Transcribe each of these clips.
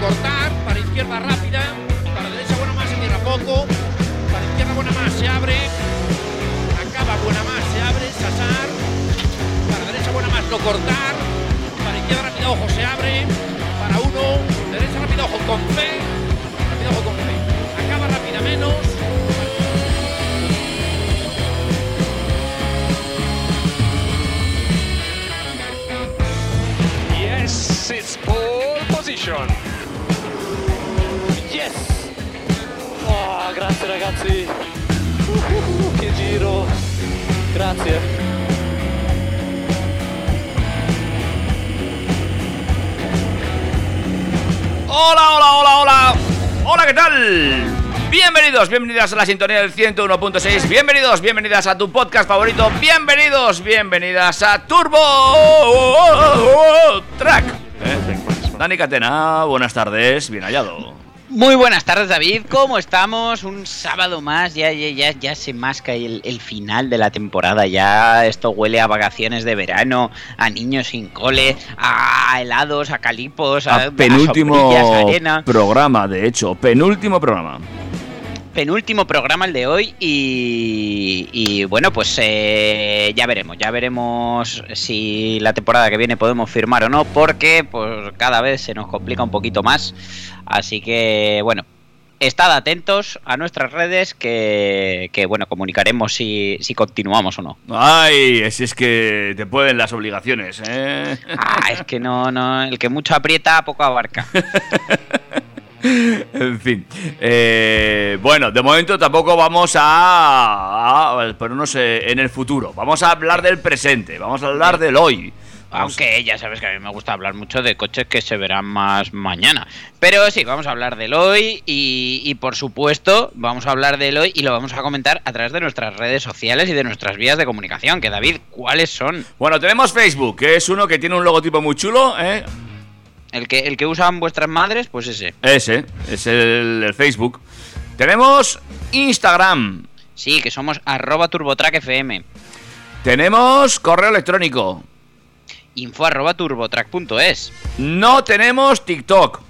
Cortar. Para izquierda rápida. Para derecha buena más, se cierra poco. Para izquierda buena más, se abre. Acaba buena más, se abre. Sasar. Para derecha buena más, no cortar. Para izquierda rápida, ojo, se abre. Para uno. Derecha rápida, ojo, con fe. Rápida, ojo, con fe. Acaba rápida menos. Yes, it's pole position. Yes! Oh, grazie ragazzi! Uh, che giro! Grazie! Hola, hola, hola, hola. Hola, ¿qué tal? Bienvenidos, bienvenidas a la sintonía del 101.6. Bienvenidos, bienvenidas a tu podcast favorito. Bienvenidos, bienvenidas a Turbo Track. ¿Eh? Dani Catena, buenas tardes, bien hallado. Muy buenas tardes David, ¿cómo estamos? Un sábado más, ya, ya, ya, ya se masca el, el final de la temporada, ya esto huele a vacaciones de verano, a niños sin cole, a helados, a calipos, a, A penúltimo a arena. programa, de hecho, penúltimo programa. penúltimo programa el de hoy y, y bueno, pues eh, ya veremos, ya veremos si la temporada que viene podemos firmar o no, porque pues cada vez se nos complica un poquito más. Así que bueno, estad atentos a nuestras redes que, que, bueno, comunicaremos si, si continuamos o no. Ay, si es que te pueden las obligaciones, ¿eh? Ah, es que no, no, el que mucho aprieta, poco abarca. En fin. Eh, bueno, de momento tampoco vamos a, a ponernos eh, en el futuro. Vamos a hablar del presente. Vamos a hablar del hoy. Aunque ya sabes que a mí me gusta hablar mucho de coches que se verán más mañana. Pero sí, vamos a hablar del hoy y, y, por supuesto vamos a hablar del hoy y lo vamos a comentar a través de nuestras redes sociales y de nuestras vías de comunicación. Que David, ¿cuáles son? Bueno, tenemos Facebook, que es uno que tiene un logotipo muy chulo, ¿eh? El que, el que usan vuestras madres, pues ese. Ese, es el, el Facebook. Tenemos Instagram. Sí, que somos arroba turbotrackfm. Tenemos correo electrónico. Info arroba turbotrack.es. No tenemos TikTok.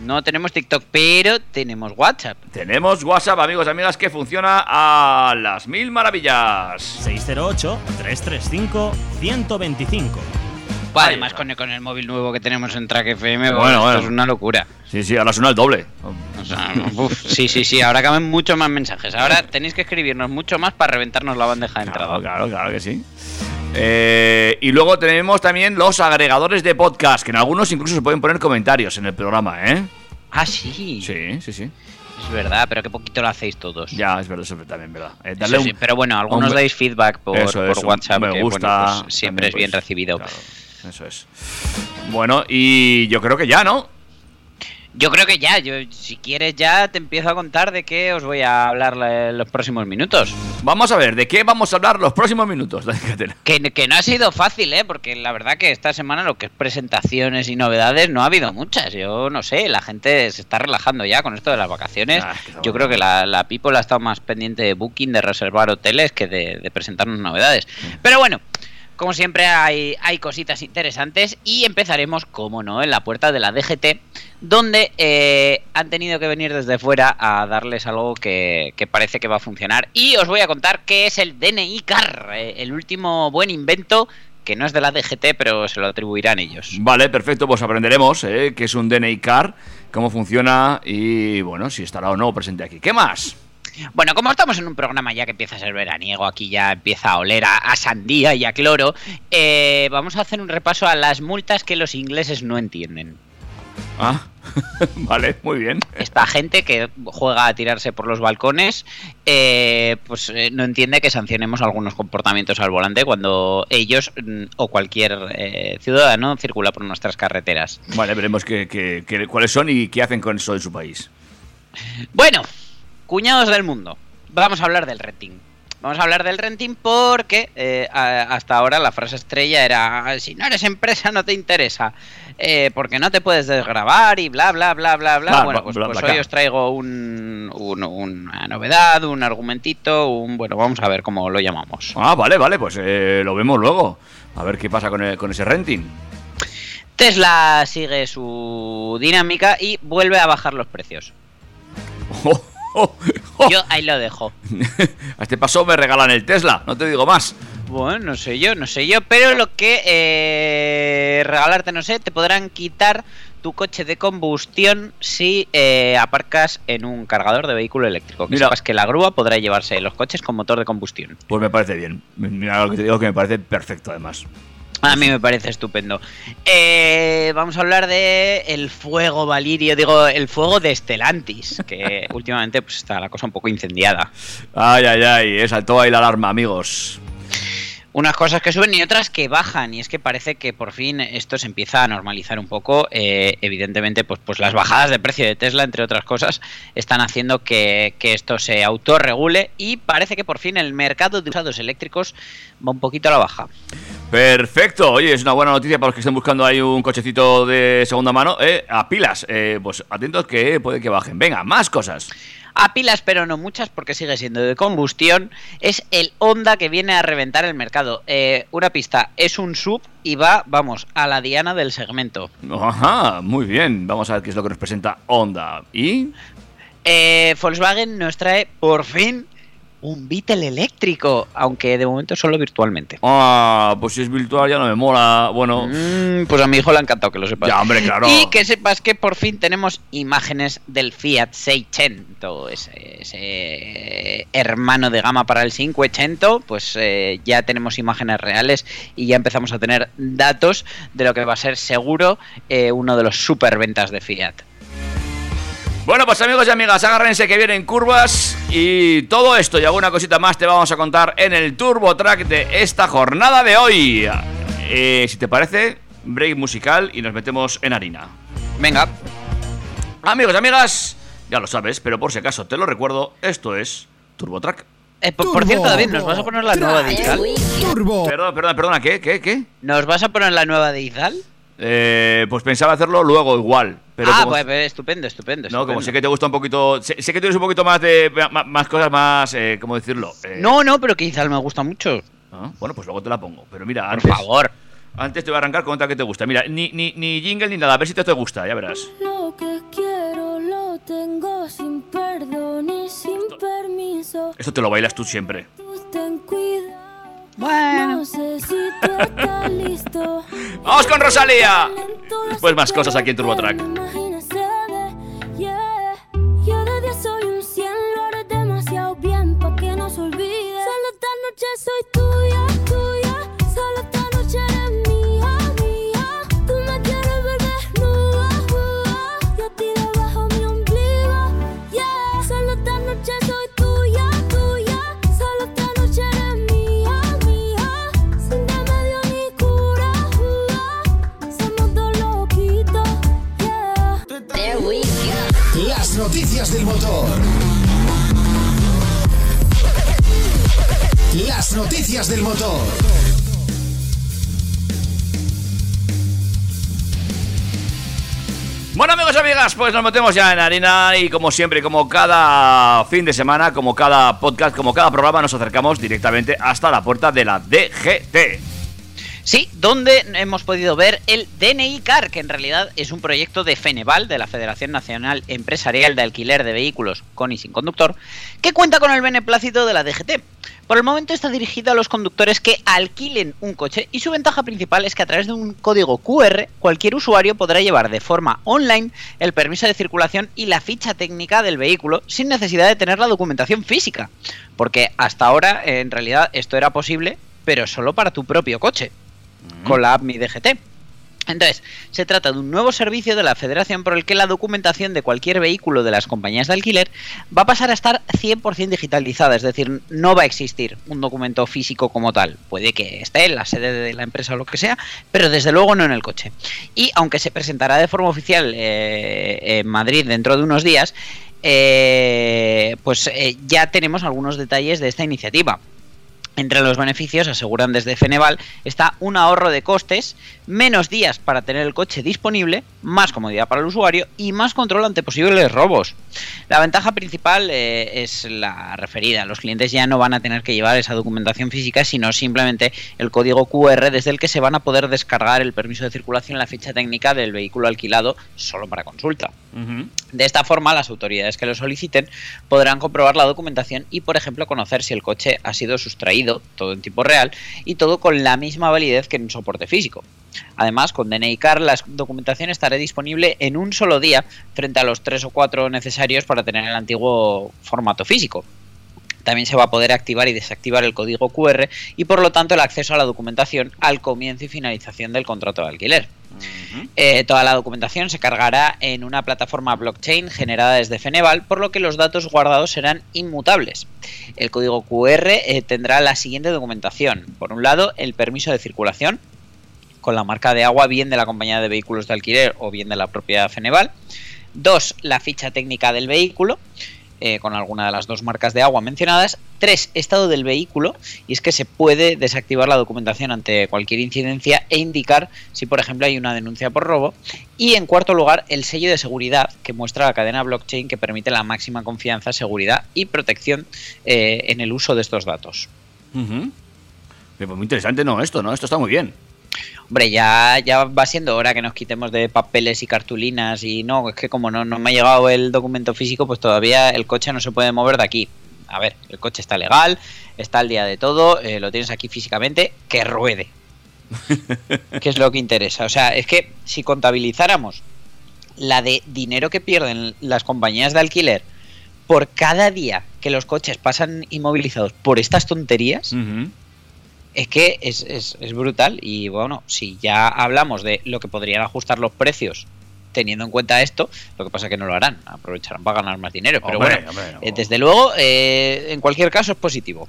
No tenemos TikTok, pero tenemos WhatsApp. Tenemos WhatsApp, amigos, amigas, que funciona a las mil maravillas. 608-335-125. Ahí Además, con el, con el móvil nuevo que tenemos en Track FM, Bueno, esto bueno. es una locura. Sí, sí, ahora suena el doble. O sea, uf, sí, sí, sí, ahora caben muchos más mensajes. Ahora tenéis que escribirnos mucho más para reventarnos la bandeja de entrada. Claro, claro, claro que sí. Eh, y luego tenemos también los agregadores de podcast, que en algunos incluso se pueden poner comentarios en el programa, ¿eh? Ah, sí. Sí, sí, sí. Es verdad, pero qué poquito lo hacéis todos. Ya, es verdad, eso es también verdad. Eh, Eso un- sí, pero bueno, algunos un- dais feedback por, Eso por WhatsApp, me que gusta. bueno, pues siempre también, es bien pues, recibido. claro, eso es. Bueno, y yo creo que ya, ¿no? Yo creo que ya, yo, si quieres ya te empiezo a contar de qué os voy a hablar los próximos minutos. Vamos a ver, ¿de qué vamos a hablar los próximos minutos? Que, que no ha sido fácil, ¿eh? Porque la verdad que esta semana lo que es presentaciones y novedades no ha habido muchas. Yo no sé, la gente se está relajando ya con esto de las vacaciones. Ah, Yo creo que la, la People ha estado más pendiente de booking, de reservar hoteles, que de, de presentarnos novedades. Pero bueno, como siempre hay, hay cositas interesantes y empezaremos, como no, en la puerta de la DGT, donde eh, han tenido que venir desde fuera a darles algo que, que parece que va a funcionar. Y os voy a contar qué es el DNI Car, eh, el último buen invento que no es de la DGT, pero se lo atribuirán ellos. Vale, perfecto, pues aprenderemos ¿eh? qué es un DNI Car, cómo funciona y, bueno, si estará o no presente aquí. ¿Qué más? Bueno, como estamos en un programa ya que empieza a ser veraniego, aquí ya empieza a oler a, a sandía y a cloro, eh, vamos a hacer un repaso a las multas que los ingleses no entienden. Ah, vale, muy bien. Esta gente que juega a tirarse por los balcones, eh, pues eh, no entiende que sancionemos algunos comportamientos al volante cuando ellos mm, o cualquier eh, ciudadano circula por nuestras carreteras. Vale, veremos qué- cuáles son y qué hacen con eso en su país. Bueno, cuñados del mundo, vamos a hablar del renting. Vamos a hablar del renting porque eh, hasta ahora la frase estrella era si no eres empresa no te interesa, eh, porque no te puedes desgrabar y bla bla bla bla bla. Bla, bueno, pues, bla, pues hoy os traigo un, un- una novedad, un argumentito, un bueno, vamos a ver cómo lo llamamos. Ah, vale, vale, pues eh, lo vemos luego. A ver qué pasa con, el- con ese renting. Tesla sigue su dinámica y vuelve a bajar los precios. Oh, oh, oh. Yo ahí lo dejo. A este paso me regalan el Tesla, no te digo más. Bueno, no sé yo, no sé yo, pero lo que eh, regalarte, no sé, te podrán quitar tu coche de combustión si eh, aparcas en un cargador de vehículo eléctrico. Que Mira. sepas que la grúa podrá llevarse los coches con motor de combustión. Pues me parece bien. Mira lo que te digo que me parece perfecto además. A mí me parece estupendo. Eh, vamos a hablar de el fuego valirio, digo, el fuego de Estelantis, que últimamente pues está la cosa un poco incendiada. Ay, ay, ay, saltó ahí la alarma, amigos. unas cosas que suben y otras que bajan y es que parece que por fin esto se empieza a normalizar un poco Eh, evidentemente pues, pues las bajadas de precio de Tesla entre otras cosas están haciendo que, que esto se autorregule y parece que por fin el mercado de usados eléctricos va un poquito a la baja Perfecto, oye, es una buena noticia para los que estén buscando ahí un cochecito de segunda mano, eh, a pilas. Eh, pues atentos que puede que bajen. Venga, más cosas. a pilas pero no muchas porque sigue siendo de combustión es el Honda que viene a reventar el mercado Eh, una pista es un sub y va vamos a la diana del segmento Ajá, muy bien. Vamos a ver qué es lo que nos presenta Honda. ¿Y? Volkswagen nos trae por fin un Beetle eléctrico, aunque de momento solo virtualmente. Ah, pues si es virtual ya no me mola. Bueno, Mm, pues a mi hijo le ha encantado que lo sepas. ya, hombre, claro. Y que sepas que por fin tenemos imágenes del Fiat 600, ese, ese hermano de gama para el 580, pues eh, ya tenemos imágenes reales y ya empezamos a tener datos de lo que va a ser seguro eh, uno de los superventas de Fiat. Bueno, pues amigos y amigas, agárrense que vienen curvas y todo esto y alguna cosita más te vamos a contar en el Turbo Track de esta jornada de hoy. Eh, si te parece, break musical y nos metemos en harina. Venga, Amigos y amigas, ya lo sabes, pero por si acaso te lo recuerdo, esto es Turbo Track. eh, por, por cierto, David, ¿nos vas a poner la nueva de Izal? Turbo. Perdona, perdona, perdona, ¿qué? ¿Qué? ¿Qué? ¿Nos vas a poner la nueva de Izal? Eh, pues pensaba hacerlo luego igual, pero ah, como- pues, pues, estupendo, estupendo. No, como sé que te gusta un poquito. Sé, sé que tienes un poquito más de. Más, cosas más. Eh, ¿Cómo decirlo? Eh, No, no, pero que Izal me gusta mucho. ah, Bueno, pues luego te la pongo. Pero mira, Por antes. favor. Antes te voy a arrancar con otra que te gusta. Mira, ni, ni, ni jingle ni nada. A ver si te, te gusta, ya verás. Lo que quiero lo tengo sin perdón y sin permiso. Esto te lo bailas tú siempre. Tú ten cuidado. Bueno. No sé si tú estás listo. ¡Vamos con Rosalía! Después más cosas aquí en Turbo Track. Imagínese de, yeah. Yo de 10 soy un 100, lo haré demasiado bien pa' que no se olvide. Solo esta noche soy tuya, noticias del motor. Las noticias del motor. Bueno, amigos y amigas, pues nos metemos ya en harina y como siempre, como cada fin de semana, como cada podcast, como cada programa, nos acercamos directamente hasta la puerta de la DGT. Sí, donde hemos podido ver el DNI Car, que en realidad es un proyecto de Feneval, de la Federación Nacional Empresarial de Alquiler de Vehículos con y sin conductor, que cuenta con el beneplácito de la DGT. Por el momento está dirigido a los conductores que alquilen un coche y su ventaja principal es que a través de un código QR cualquier usuario podrá llevar de forma online el permiso de circulación y la ficha técnica del vehículo sin necesidad de tener la documentación física. Porque hasta ahora en realidad esto era posible, pero solo para tu propio coche con la app Mi DGT. Entonces, se trata de un nuevo servicio de la Federación por el que la documentación de cualquier vehículo de las compañías de alquiler va a pasar a estar 100% digitalizada, es decir, no va a existir un documento físico como tal. Puede que esté en la sede de la empresa o lo que sea, pero desde luego no en el coche. Y aunque se presentará de forma oficial eh, en Madrid dentro de unos días, eh, pues eh, ya tenemos algunos detalles de esta iniciativa. Entre los beneficios, aseguran desde Feneval, está un ahorro de costes, menos días para tener el coche disponible, más comodidad para el usuario y más control ante posibles robos. La ventaja principal eh, es la referida. Los clientes ya no van a tener que llevar esa documentación física, sino simplemente el código QR desde el que se van a poder descargar el permiso de circulación y la ficha técnica del vehículo alquilado solo para consulta. De esta forma, las autoridades que lo soliciten podrán comprobar la documentación y, por ejemplo, conocer si el coche ha sido sustraído, todo en tiempo real, y todo con la misma validez que en un soporte físico. Además, con DNI Car la documentación estará disponible en un solo día frente a los tres o cuatro necesarios para tener el antiguo formato físico. También se va a poder activar y desactivar el código QR y por lo tanto el acceso a la documentación al comienzo y finalización del contrato de alquiler. Eh, toda la documentación se cargará en una plataforma blockchain generada desde Feneval, por lo que los datos guardados serán inmutables. El código QR eh, tendrá la siguiente documentación. Por un lado, el permiso de circulación, con la marca de agua bien de la compañía de vehículos de alquiler o bien de la propia Feneval. Dos, la ficha técnica del vehículo. Eh, con alguna de las dos marcas de agua mencionadas. Tres, estado del vehículo, y es que se puede desactivar la documentación ante cualquier incidencia e indicar si, por ejemplo, hay una denuncia por robo. Y en cuarto lugar, el sello de seguridad que muestra la cadena blockchain que permite la máxima confianza, seguridad y protección eh, en el uso de estos datos. Muy interesante, ¿no? Esto, ¿no? Esto está muy bien. Hombre, ya, ya va siendo hora que nos quitemos de papeles y cartulinas y no, es que como no, no me ha llegado el documento físico, pues todavía el coche no se puede mover de aquí. A ver, el coche está legal, está al día de todo, eh, lo tienes aquí físicamente, que ruede. que es lo que interesa. O sea, es que si contabilizáramos la de dinero que pierden las compañías de alquiler por cada día que los coches pasan inmovilizados por estas tonterías. Es que es, es- es brutal. Y bueno, si ya hablamos de lo que podrían ajustar los precios teniendo en cuenta esto, lo que pasa es que no lo harán, aprovecharán para ganar más dinero. Pero Hombre, bueno, hombre, no. eh, desde luego, eh, en cualquier caso es positivo.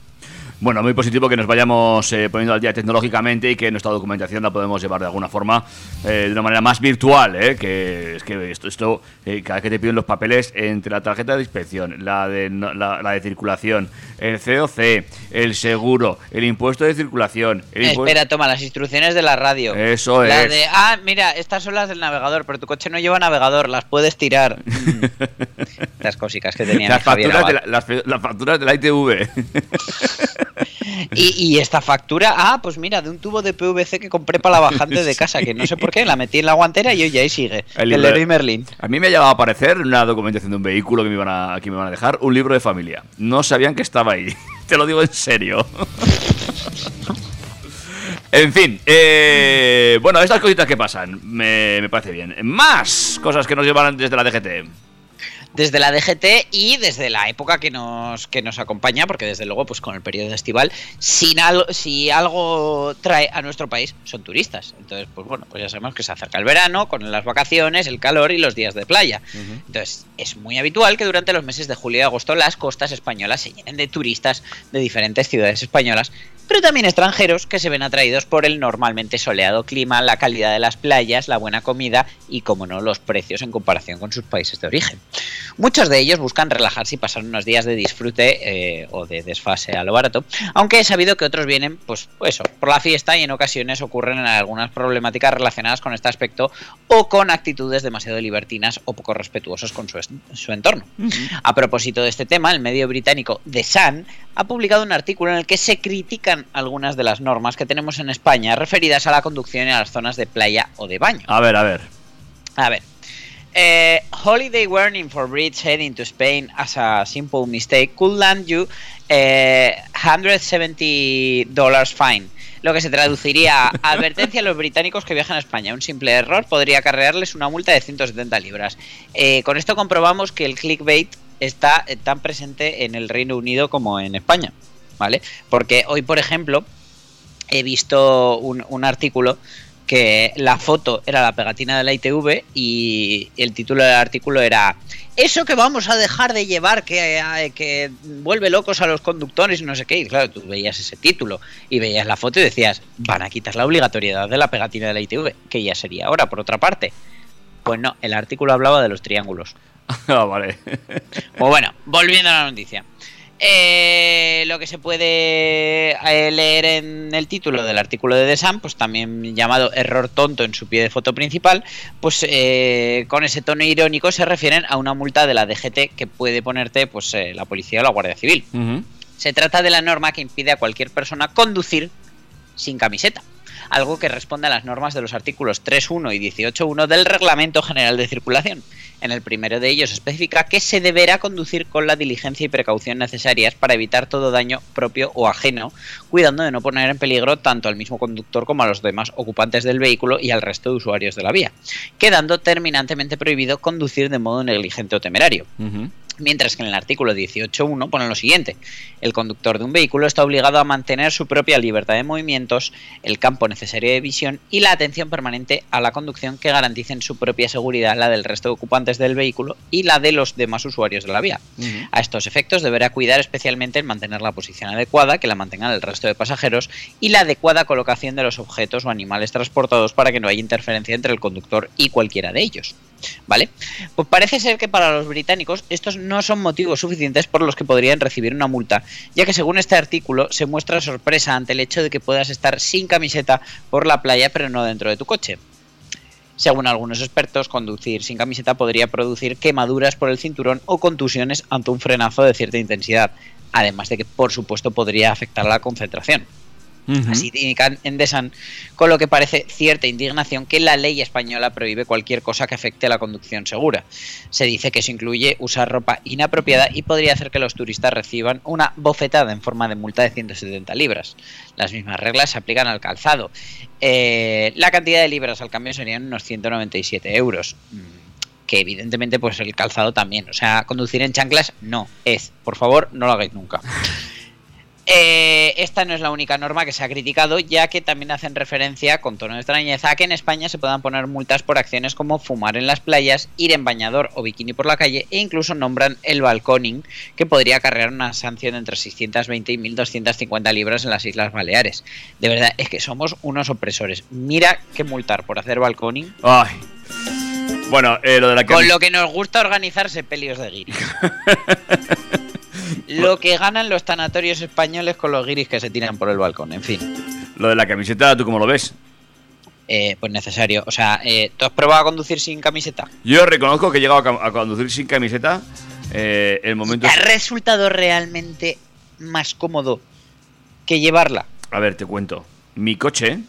Bueno, muy positivo que nos vayamos eh, poniendo al día tecnológicamente y que nuestra documentación la podemos llevar de alguna forma eh, de una manera más virtual, ¿eh? que es que esto, esto eh, cada vez que te piden los papeles entre la tarjeta de inspección, la de, la, la de circulación, el COC, el seguro, el impuesto de circulación, el impuesto... Espera, toma las instrucciones de la radio. Eso La es. de, ah, mira, estas son las del navegador, pero tu coche no lleva navegador, las puedes tirar. Estas cositas que tenía las, facturas de la, las, las facturas de la ITV. Y, y esta factura, ah, pues mira, de un tubo de PVC que compré para la bajante de casa, que no sé por qué, la metí en la guantera y oye, ahí sigue. El, libro- Leroy Merlin. A mí me ha llegado a aparecer una documentación de un vehículo que me, iban a, que me van a dejar, un libro de familia. No sabían que estaba ahí. Te lo digo en serio. en fin, eh, bueno, estas cositas que pasan, me, me parece bien. Más cosas que nos llevan desde la DGT. Desde la DGT y desde la época que nos, que nos acompaña, porque desde luego, pues con el periodo estival, sin algo, si algo trae a nuestro país, son turistas. Entonces, pues bueno, pues ya sabemos que se acerca el verano, con las vacaciones, el calor y los días de playa. Entonces, es muy habitual que durante los meses de julio y agosto las costas españolas se llenen de turistas de diferentes ciudades españolas, pero también extranjeros que se ven atraídos por el normalmente soleado clima, la calidad de las playas, la buena comida y, como no, los precios en comparación con sus países de origen. Muchos de ellos buscan relajarse y pasar unos días de disfrute eh, o de desfase a lo barato, aunque he sabido que otros vienen, pues eso, por la fiesta y en ocasiones ocurren algunas problemáticas relacionadas con este aspecto o con actitudes demasiado libertinas o poco respetuosas con su, su entorno. A propósito de este tema, el medio británico The Sun ha publicado un artículo en el que se critican algunas de las normas que tenemos en España referidas a la conducción y a las zonas de playa o de baño. A ver, a ver. A ver. Eh, holiday warning for Brits heading to Spain as a simple mistake could land you eh, 170 dollars fine. Lo que se traduciría a advertencia a los británicos que viajan a España. Un simple error podría acarrearles una multa de 170 libras. Eh, con esto comprobamos que el clickbait está eh, tan presente en el Reino Unido como en España. ¿Vale? Porque hoy, por ejemplo, he visto un, un artículo que la foto era la pegatina de la ITV y el título del artículo era eso que vamos a dejar de llevar que, eh, que vuelve locos a los conductores y no sé qué. Y claro, tú veías ese título y veías la foto y decías, van a quitar la obligatoriedad de la pegatina de la ITV, que ya sería ahora, por otra parte. Pues no, el artículo hablaba de los triángulos. Ah, vale. Pues bueno, volviendo a la noticia. Eh, lo que se puede eh, leer en el título del artículo de The Sun, pues también llamado error tonto en su pie de foto principal, pues eh, con ese tono irónico se refieren a una multa de la DGT que puede ponerte pues eh, la policía o la Guardia Civil. Se trata de la norma que impide a cualquier persona conducir sin camiseta, algo que responde a las normas de los artículos 3.1 y 18.1 del Reglamento General de Circulación. En el primero de ellos especifica que se deberá conducir con la diligencia y precaución necesarias para evitar todo daño propio o ajeno, cuidando de no poner en peligro tanto al mismo conductor como a los demás ocupantes del vehículo y al resto de usuarios de la vía, quedando terminantemente prohibido conducir de modo negligente o temerario. Mientras que en el artículo 18.1 pone lo siguiente, el conductor de un vehículo está obligado a mantener su propia libertad de movimientos, el campo necesario de visión y la atención permanente a la conducción que garanticen su propia seguridad, la del resto de ocupantes del vehículo y la de los demás usuarios de la vía. A estos efectos deberá cuidar especialmente en mantener la posición adecuada, que la mantengan el resto de pasajeros, y la adecuada colocación de los objetos o animales transportados para que no haya interferencia entre el conductor y cualquiera de ellos. ¿Vale? Pues parece ser que para los británicos estos no son motivos suficientes por los que podrían recibir una multa, ya que según este artículo se muestra sorpresa ante el hecho de que puedas estar sin camiseta por la playa pero no dentro de tu coche. Según algunos expertos, conducir sin camiseta podría producir quemaduras por el cinturón o contusiones ante un frenazo de cierta intensidad, además de que por supuesto podría afectar la concentración. Ujú. Así indican en The Sun, con lo que parece cierta indignación que la ley española prohíbe cualquier cosa que afecte a la conducción segura. Se dice que eso incluye usar ropa inapropiada y podría hacer que los turistas reciban una bofetada en forma de multa de 170 libras. Las mismas reglas se aplican al calzado. Eh, la cantidad de libras al cambio serían unos 197 euros. Mm, Que evidentemente, pues el calzado también. O sea, conducir en chanclas no es. Por favor, no lo hagáis nunca. Eh, esta no es la única norma que se ha criticado, ya que también hacen referencia, con tono de extrañeza, a que en España se puedan poner multas por acciones como fumar en las playas, ir en bañador o bikini por la calle e incluso nombran el balconing, que podría acarrear una sanción de entre 620 y 1250 libras en las Islas Baleares. De verdad, es que somos unos opresores. Mira que multar por hacer balconing. Ay. Bueno, eh, lo de la Con cami- lo que nos gusta organizarse pelios de guiris. lo que ganan los tanatorios españoles con los guiris que se tiran por el balcón. En fin, lo de la camiseta, ¿tú cómo lo ves? eh, pues necesario. O sea, eh, ¿tú has probado a conducir sin camiseta? Yo reconozco que he llegado a, conducir sin camiseta. Eh, el momento. ¿Te ha resultado realmente más cómodo que llevarla? A ver, te cuento. Mi coche,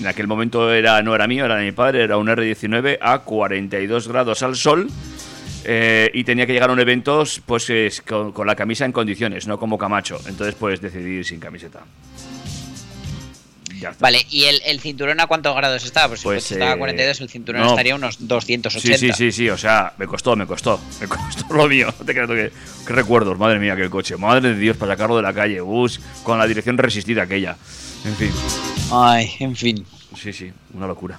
en aquel momento era, no era mío, era de mi padre, era un R19 a 42 grados al sol. Eh, y tenía que llegar a un evento pues, es con, con la camisa en condiciones, no como Camacho. Entonces, pues decidí ir sin camiseta. Vale, ¿y el, el cinturón a cuántos grados estaba? Pues si Pues, el estaba a eh, 42, el cinturón no. estaría a unos 280. Sí, sí, sí, sí, o sea, me costó, me costó, me costó lo mío. No te tú que, qué recuerdos, madre mía, aquel coche, madre de Dios, para sacarlo de la calle, bus, con la dirección resistida aquella. En fin, Ay, en fin. Sí, sí, una locura.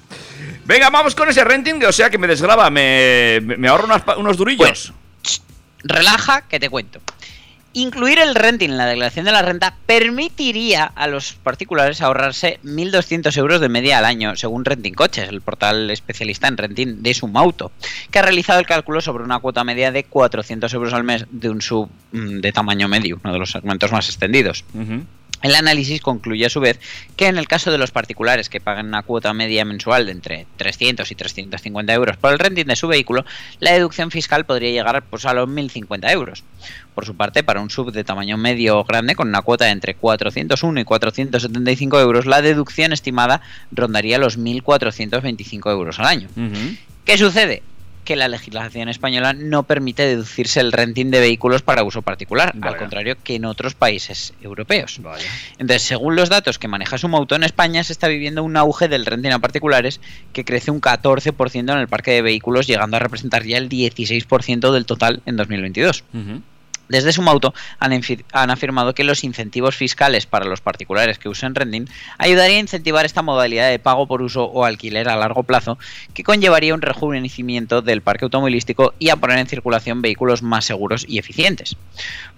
Venga, vamos con ese renting, o sea, que me desgraba, me, me, ahorro unas pa- unos durillos. relaja que te cuento. Incluir el renting en la declaración de la renta permitiría a los particulares ahorrarse 1.200 euros de media al año, según Renting Coches, el portal especialista en renting de Sumauto, que ha realizado el cálculo sobre una cuota media de 400 euros al mes de un sub mm, de tamaño medio, uno de los segmentos más extendidos. El análisis concluye a su vez que en el caso de los particulares que pagan una cuota media mensual de entre 300 y 350 euros por el renting de su vehículo, la deducción fiscal podría llegar pues, a los 1.050 euros. Por su parte, para un sub de tamaño medio o grande con una cuota de entre 401 y 475 euros, la deducción estimada rondaría los 1.425 euros al año. ¿Qué sucede? Que la legislación española no permite deducirse el renting de vehículos para uso particular, al contrario que en otros países europeos. Entonces, según los datos que maneja Sumauto, en España se está viviendo un auge del renting a particulares que crece un 14% en el parque de vehículos, llegando a representar ya el 16% del total en 2022. Ujú. Desde Sumauto han, han afirmado que los incentivos fiscales para los particulares que usen renting ayudaría a incentivar esta modalidad de pago por uso o alquiler a largo plazo, que conllevaría un rejuvenecimiento del parque automovilístico y a poner en circulación vehículos más seguros y eficientes.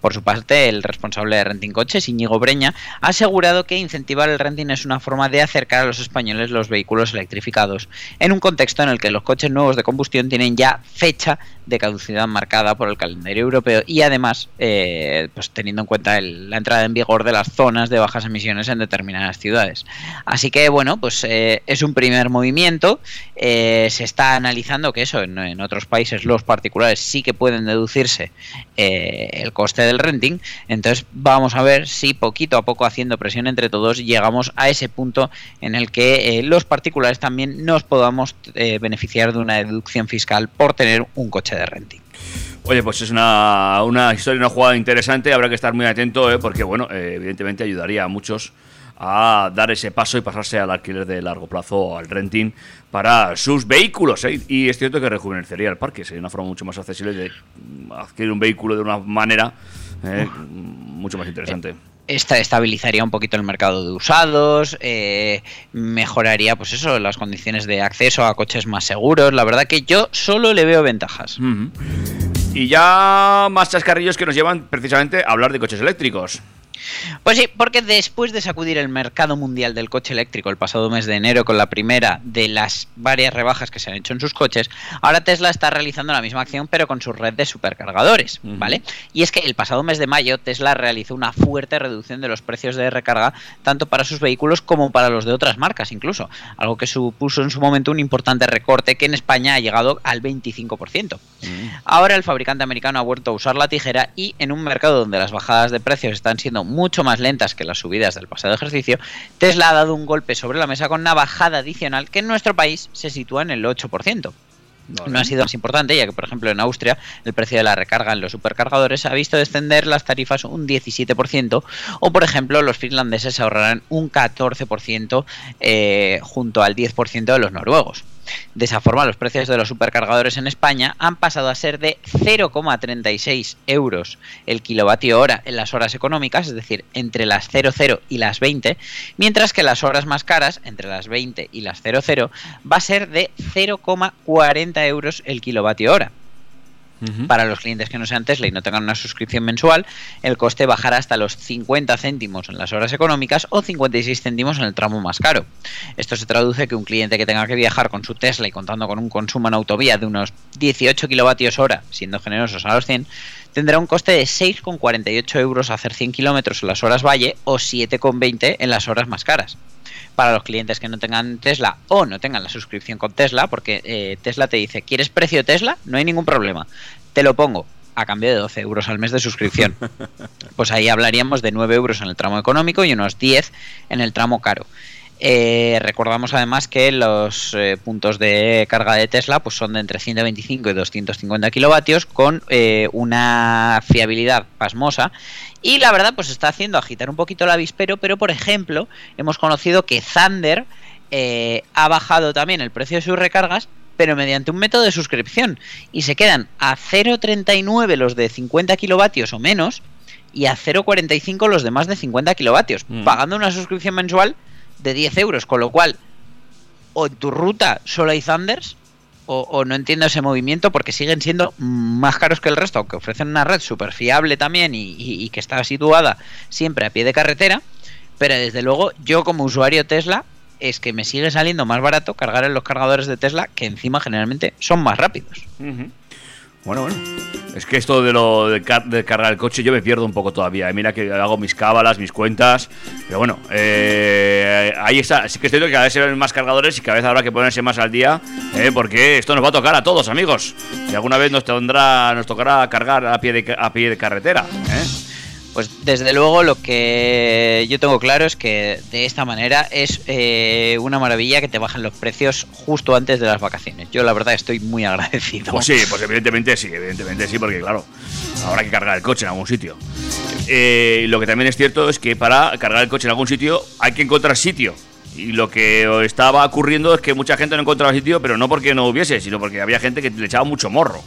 Por su parte, el responsable de Renting Coches, Íñigo Breña, ha asegurado que incentivar el renting es una forma de acercar a los españoles los vehículos electrificados, en un contexto en el que los coches nuevos de combustión tienen ya fecha de caducidad marcada por el calendario europeo y además eh, pues teniendo en cuenta la entrada en vigor de las zonas de bajas emisiones en determinadas ciudades. Así que bueno, pues eh, es un primer movimiento. Eh, se está analizando que eso en, en otros países los particulares sí que pueden deducirse el coste del renting. Entonces vamos a ver si poquito a poco haciendo presión entre todos llegamos a ese punto en el que eh, los particulares también nos podamos eh, beneficiar de una deducción fiscal por tener un coche de renting. Oye, pues es una, una historia, una jugada interesante. Habrá que estar muy atento, ¿eh? porque, bueno, evidentemente ayudaría a muchos a dar ese paso y pasarse al alquiler de largo plazo o al renting para sus vehículos. ¿eh? Y es cierto que rejuvenecería el parque, sería una forma mucho más accesible de mm, adquirir un vehículo de una manera eh, mucho más interesante. Esta estabilizaría un poquito el mercado de usados, eh, mejoraría, pues eso, las condiciones de acceso a coches más seguros. La verdad que yo solo le veo ventajas. Y ya más chascarrillos que nos llevan precisamente a hablar de coches eléctricos. Pues sí, porque después de sacudir el mercado mundial del coche eléctrico el pasado mes de enero con la primera de las varias rebajas que se han hecho en sus coches, ahora Tesla está realizando la misma acción pero con su red de supercargadores. ¿vale? Y es que el pasado mes de mayo Tesla realizó una fuerte reducción de los precios de recarga tanto para sus vehículos como para los de otras marcas incluso, algo que supuso en su momento un importante recorte que en España ha llegado al 25%. Ahora el fabricante americano ha vuelto a usar la tijera y en un mercado donde las bajadas de precios están siendo mucho más lentas que las subidas del pasado ejercicio, Tesla ha dado un golpe sobre la mesa con una bajada adicional que en nuestro país se sitúa en el 8%. No ha sido más importante, ya que, por ejemplo, en Austria el precio de la recarga en los supercargadores ha visto descender las tarifas un 17%, o, por ejemplo, los finlandeses ahorrarán un 14% eh, junto al 10% de los noruegos. De esa forma, los precios de los supercargadores en España han pasado a ser de 0,36 euros el kilovatio hora en las horas económicas, es decir, entre las 00 y las 20, mientras que las horas más caras, entre las 20 y las 00, va a ser de 0,40 euros el kilovatio hora. Para los clientes que no sean Tesla y no tengan una suscripción mensual, el coste bajará hasta los 50 céntimos en las horas económicas o 56 céntimos en el tramo más caro. Esto se traduce que un cliente que tenga que viajar con su Tesla y contando con un consumo en autovía de unos 18 kilovatios hora, siendo generosos a los 100, tendrá un coste de 6,48 euros hacer 100 kilómetros en las horas valle o 7,20 en las horas más caras para los clientes que no tengan Tesla o no tengan la suscripción con Tesla, porque eh, Tesla te dice, ¿quieres precio Tesla? No hay ningún problema. Te lo pongo a cambio de 12 euros al mes de suscripción. Pues ahí hablaríamos de 9 euros en el tramo económico y unos 10 en el tramo caro. Eh, recordamos además que los eh, puntos de carga de Tesla pues son de entre 125 y 250 kilovatios con eh, una fiabilidad pasmosa y la verdad pues está haciendo agitar un poquito el avispero pero por ejemplo hemos conocido que Thunder ha bajado también el precio de sus recargas pero mediante un método de suscripción y se quedan a 0,39 los de 50 kilovatios o menos y a 0,45 los de más de 50 kilovatios Mm. pagando una suscripción mensual de 10 euros, con lo cual o en tu ruta solo hay Thunders o, no entiendo ese movimiento porque siguen siendo más caros que el resto, aunque ofrecen una red súper fiable también y, que está situada siempre a pie de carretera, pero desde luego yo como usuario Tesla es que me sigue saliendo más barato cargar en los cargadores de Tesla que encima generalmente son más rápidos. Bueno, bueno. Es que esto de lo de, car- de cargar el coche yo me pierdo un poco todavía. Mira que hago mis cábalas, mis cuentas. Pero bueno, eh, ahí está. Sí que estoy que cada vez se ven más cargadores y cada vez habrá que ponerse más al día. eh, porque esto nos va a tocar a todos, amigos. Y alguna vez nos, tendrá, nos tocará cargar a pie de, a pie de carretera. ¿eh? Pues desde luego lo que yo tengo claro es que de esta manera es eh, una maravilla que te bajen los precios justo antes de las vacaciones. Yo la verdad estoy muy agradecido. Pues sí, pues evidentemente sí, evidentemente sí, porque claro, habrá que cargar el coche en algún sitio. Eh, lo que también es cierto es que para cargar el coche en algún sitio hay que encontrar sitio. Y lo que estaba ocurriendo es que mucha gente no encontraba sitio, pero no porque no hubiese, sino porque había gente que le echaba mucho morro.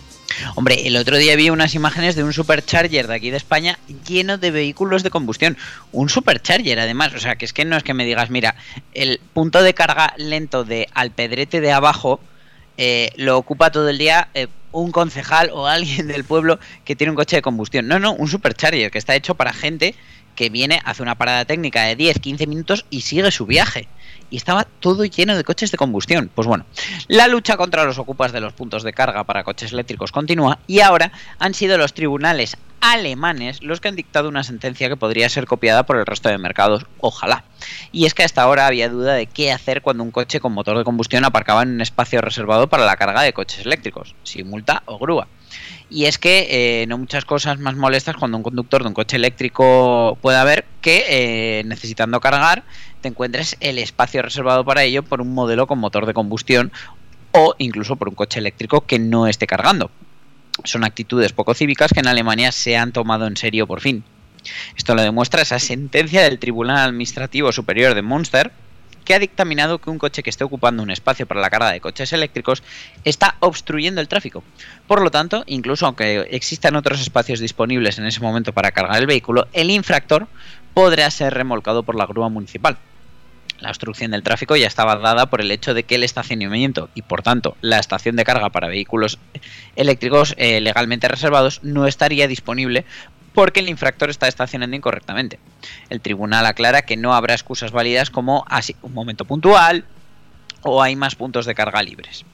Hombre, el otro día vi unas imágenes de un supercharger de aquí de España lleno de vehículos de combustión. Un supercharger, además. O sea, que es que no es que me digas, mira, el punto de carga lento de Alpedrete de abajo eh, lo ocupa todo el día eh, un concejal o alguien del pueblo que tiene un coche de combustión. No, no, un supercharger que está hecho para gente que viene, hace una parada técnica de 10, 15 minutos y sigue su viaje. Y estaba todo lleno de coches de combustión. Pues bueno, la lucha contra los ocupas de los puntos de carga para coches eléctricos continúa y ahora han sido los tribunales alemanes los que han dictado una sentencia que podría ser copiada por el resto de mercados, ojalá. Y es que hasta ahora había duda de qué hacer cuando un coche con motor de combustión aparcaba en un espacio reservado para la carga de coches eléctricos, si multa o grúa. Y es que eh, no muchas cosas más molestas cuando un conductor de un coche eléctrico puede haber que eh, necesitando cargar te encuentres el espacio reservado para ello por un modelo con motor de combustión o incluso por un coche eléctrico que no esté cargando. Son actitudes poco cívicas que en Alemania se han tomado en serio por fin. Esto lo demuestra esa sentencia del Tribunal Administrativo Superior de Münster, que ha dictaminado que un coche que esté ocupando un espacio para la carga de coches eléctricos está obstruyendo el tráfico. Por lo tanto, incluso aunque existan otros espacios disponibles en ese momento para cargar el vehículo, el infractor podrá ser remolcado por la grúa municipal. La obstrucción del tráfico ya estaba dada por el hecho de que el estacionamiento y por tanto la estación de carga para vehículos eléctricos eh, legalmente reservados no estaría disponible porque el infractor está estacionando incorrectamente. El tribunal aclara que no habrá excusas válidas como así un momento puntual o hay más puntos de carga libres.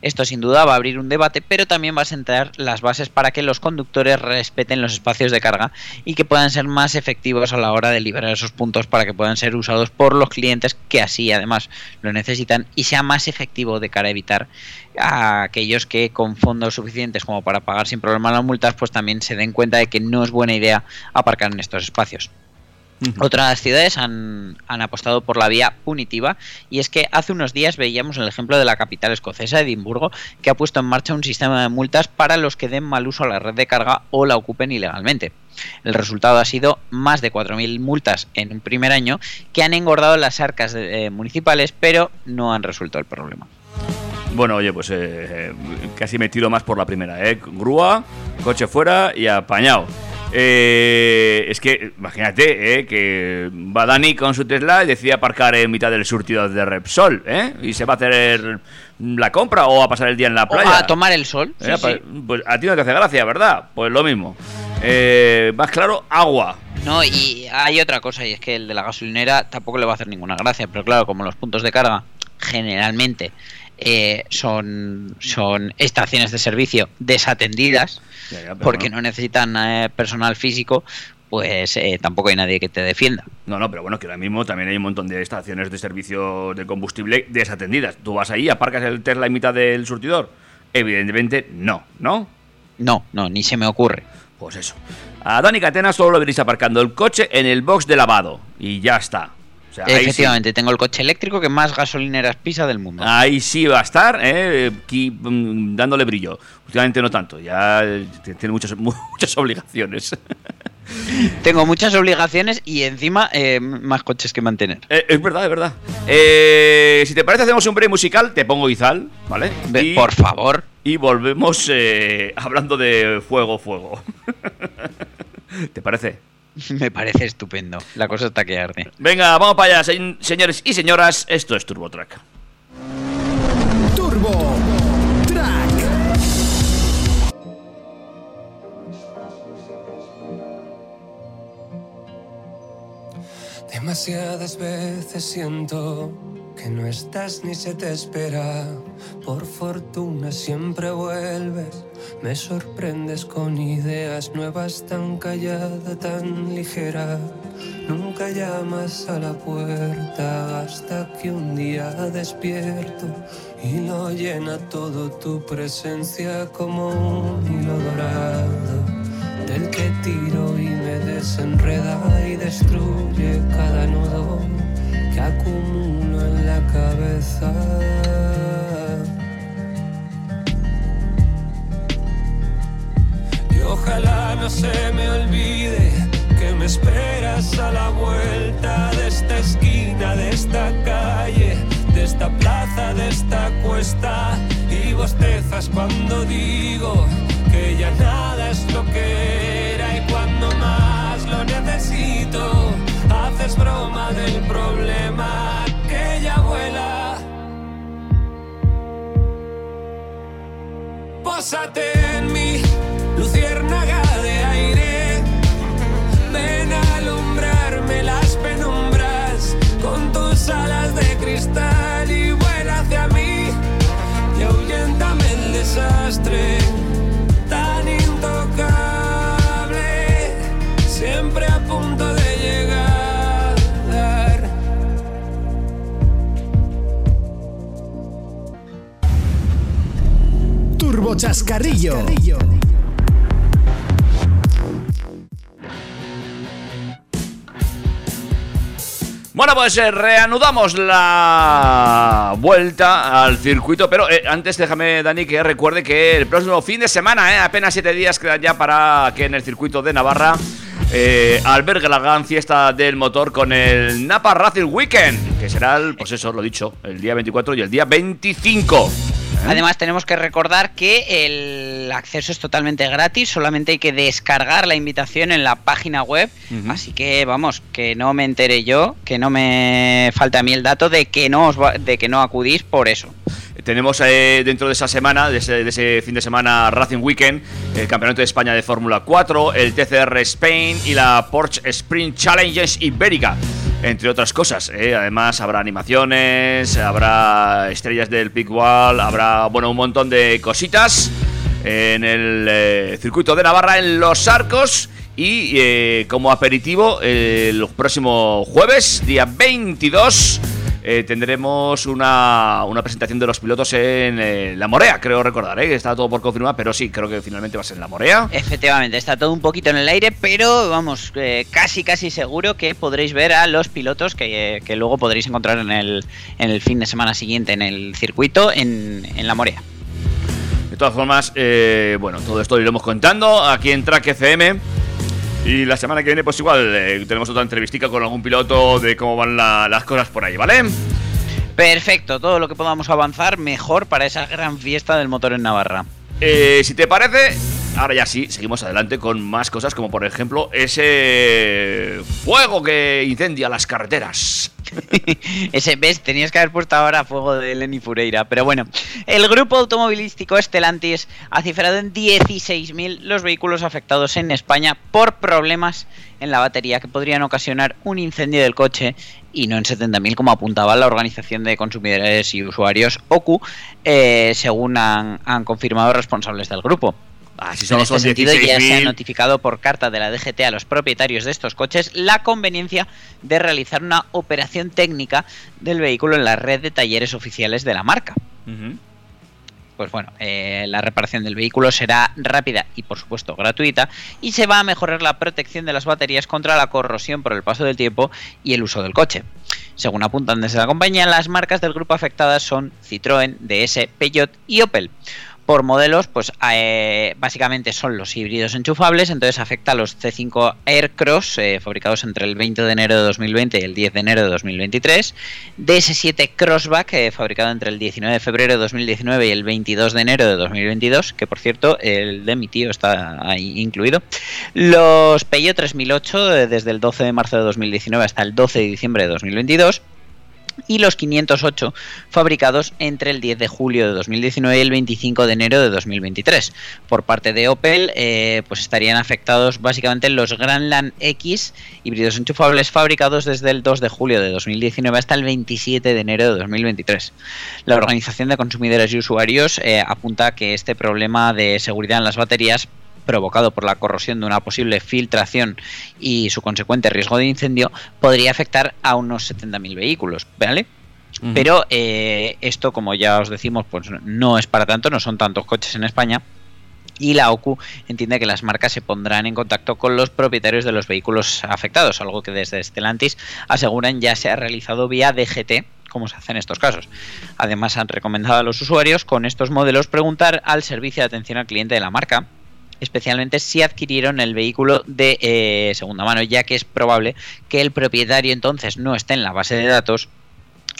Esto sin duda va a abrir un debate, pero también va a sentar las bases para que los conductores respeten los espacios de carga y que puedan ser más efectivos a la hora de liberar esos puntos para que puedan ser usados por los clientes que así además lo necesitan y sea más efectivo de cara a evitar a aquellos que con fondos suficientes como para pagar sin problema las multas pues también se den cuenta de que no es buena idea aparcar en estos espacios. Otras ciudades han, han, apostado por la vía punitiva y es que hace unos días veíamos el ejemplo de la capital escocesa, Edimburgo, que ha puesto en marcha un sistema de multas para los que den mal uso a la red de carga o la ocupen ilegalmente. El resultado ha sido más de 4.000 multas en un primer año que han engordado las arcas eh, municipales, pero no han resuelto el problema. Bueno, oye, pues eh, casi me tiro más por la primera, ¿eh? Grúa, coche fuera y apañado. Eh, es que, imagínate, eh, que va Dani con su Tesla y decide aparcar en mitad del surtido de Repsol, ¿eh? Y se va a hacer la compra o a pasar el día en la playa. O a tomar el sol. Sí, sí. Pues a ti no te hace gracia, ¿verdad? Pues lo mismo. Eh, más claro, agua. No, y hay otra cosa, y es que el de la gasolinera tampoco le va a hacer ninguna gracia, pero claro, como los puntos de carga generalmente eh, son, son estaciones de servicio desatendidas Ya, ya, pero porque no. no necesitan eh, personal físico, pues eh, tampoco hay nadie que te defienda. No, no, pero bueno, que ahora mismo también hay un montón de estaciones de servicio de combustible desatendidas. Tú vas ahí, aparcas el Tesla en mitad del surtidor. Evidentemente, no, ¿no? No, no, ni se me ocurre. Pues eso. A Dani Catena solo lo veréis aparcando el coche en el box de lavado. Y ya está. O sea, ahí sí- Efectivamente, tengo el coche eléctrico que más gasolineras pisa del mundo. Ahí sí va a estar, ¿eh? Aquí, mm, dándole brillo. Últimamente no tanto, ya eh, tiene muchas, muchas obligaciones. Tengo muchas obligaciones y encima eh, más coches que mantener. Eh, es verdad, es verdad. Eh, si te parece, hacemos un break musical. Te pongo Izal, ¿vale? Y- Por favor. Y volvemos hablando de fuego, fuego. ¿Te parece? Me parece estupendo. La cosa está que arde. Venga, vamos para allá, se- señores y señoras. Esto es Turbo Demasiadas veces siento que no estás ni se te espera. Por fortuna siempre vuelves. Me sorprendes con ideas nuevas tan callada, tan ligera. Nunca llamas a la puerta hasta que un día despierto y lo llena todo tu presencia como un hilo dorado del que tiro y me desenreda y destruye cada nudo que acumulo en la cabeza. Y ojalá no se me olvide que me esperas a la vuelta de esta esquina, de esta calle, de esta plaza, de esta cuesta. Y bostezas cuando digo ya nada es lo que era y cuando más lo necesito, haces broma del problema que ya vuela. Pósate Chascarrillo. Bueno, pues eh, reanudamos la vuelta al circuito, pero eh, antes déjame, Dani, que recuerde que el próximo fin de semana, eh, apenas siete días quedan ya para que en el circuito de Navarra eh, albergue la gran fiesta del motor con el Napa Racing Weekend, que será, el, pues eso, lo dicho, el día 24 y el día 25. Además tenemos que recordar que el acceso es totalmente gratis, solamente hay que descargar la invitación en la página web, así que vamos, que no me entere yo, que no me falte a mí el dato de que no os va- de que no acudís por eso. Tenemos eh, dentro de esa semana, de ese, de ese fin de semana Racing Weekend, el Campeonato de España de Fórmula 4, el TCR Spain y la Porsche Sprint Challenges Ibérica, entre otras cosas. eh. Además habrá animaciones, habrá estrellas del Big Wall, habrá bueno un montón de cositas en el eh, circuito de Navarra en Los Arcos. Y eh, como aperitivo, el próximo jueves, día 22, eh, tendremos una, una presentación de los pilotos en eh, La Morea, creo recordar, ¿eh? está todo por confirmar, pero sí, creo que finalmente va a ser en La Morea. Efectivamente, está todo un poquito en el aire, pero vamos, eh, casi casi seguro que podréis ver a los pilotos que, que luego podréis encontrar en el, en el fin de semana siguiente en el circuito en, en la Morea. De todas formas, bueno, todo esto lo iremos contando aquí en Track FM. Y la semana que viene, pues igual, eh, tenemos otra entrevistica con algún piloto de cómo van la- las cosas por ahí, ¿vale? Perfecto, todo lo que podamos avanzar mejor para esa gran fiesta del motor en Navarra. Eh, si te parece, ahora ya sí, seguimos adelante con más cosas, como por ejemplo ese fuego que incendia las carreteras. Ese, ves, tenías que haber puesto ahora fuego de Lenny Fureira. Pero bueno, el grupo automovilístico Stellantis ha cifrado en 16.000 los vehículos afectados en España por problemas en la batería que podrían ocasionar un incendio del coche y no en 70.000 como apuntaba la Organización de Consumidores y Usuarios OCU, eh, según han, han confirmado responsables del grupo. Así En solo este sentido, ya se ha 16.000. notificado por carta de la DGT a los propietarios de estos coches la conveniencia de realizar una operación técnica del vehículo en la red de talleres oficiales de la marca. Pues bueno, eh, la reparación del vehículo será rápida y por supuesto gratuita y se va a mejorar la protección de las baterías contra la corrosión por el paso del tiempo y el uso del coche. Según apuntan desde la compañía, las marcas del grupo afectadas son Citroën, DS, Peugeot y Opel. Por modelos, pues eh, básicamente son los híbridos enchufables, entonces afecta a los C5 Aircross, eh, fabricados entre el 20 de enero de 2020 y el 10 de enero de 2023, DS7 Crossback, eh, fabricado entre el 19 de febrero de 2019 y el 22 de enero de 2022, que por cierto, el de mi tío está ahí incluido. Los Peugeot 3008, eh, desde el 12 de marzo de 2019 hasta el 12 de diciembre de 2022 y los 508 fabricados entre el 10 de julio de 2019 y el 25 de enero de 2023. Por parte de Opel, eh, pues estarían afectados básicamente los Grandland X híbridos enchufables fabricados desde el 2 de julio de 2019 hasta el 27 de enero de 2023. La Organización de Consumidores y Usuarios eh, apunta que este problema de seguridad en las baterías provocado por la corrosión de una posible filtración y su consecuente riesgo de incendio, podría afectar a unos 70.000 vehículos, ¿vale? Pero eh, esto, como ya os decimos, pues no es para tanto, no son tantos coches en España. Y la OCU entiende que las marcas se pondrán en contacto con los propietarios de los vehículos afectados, algo que desde Stellantis aseguran ya se ha realizado vía DGT, como se hace en estos casos. Además, han recomendado a los usuarios con estos modelos preguntar al servicio de atención al cliente de la marca especialmente si adquirieron el vehículo de eh, segunda mano, ya que es probable que el propietario entonces no esté en la base de datos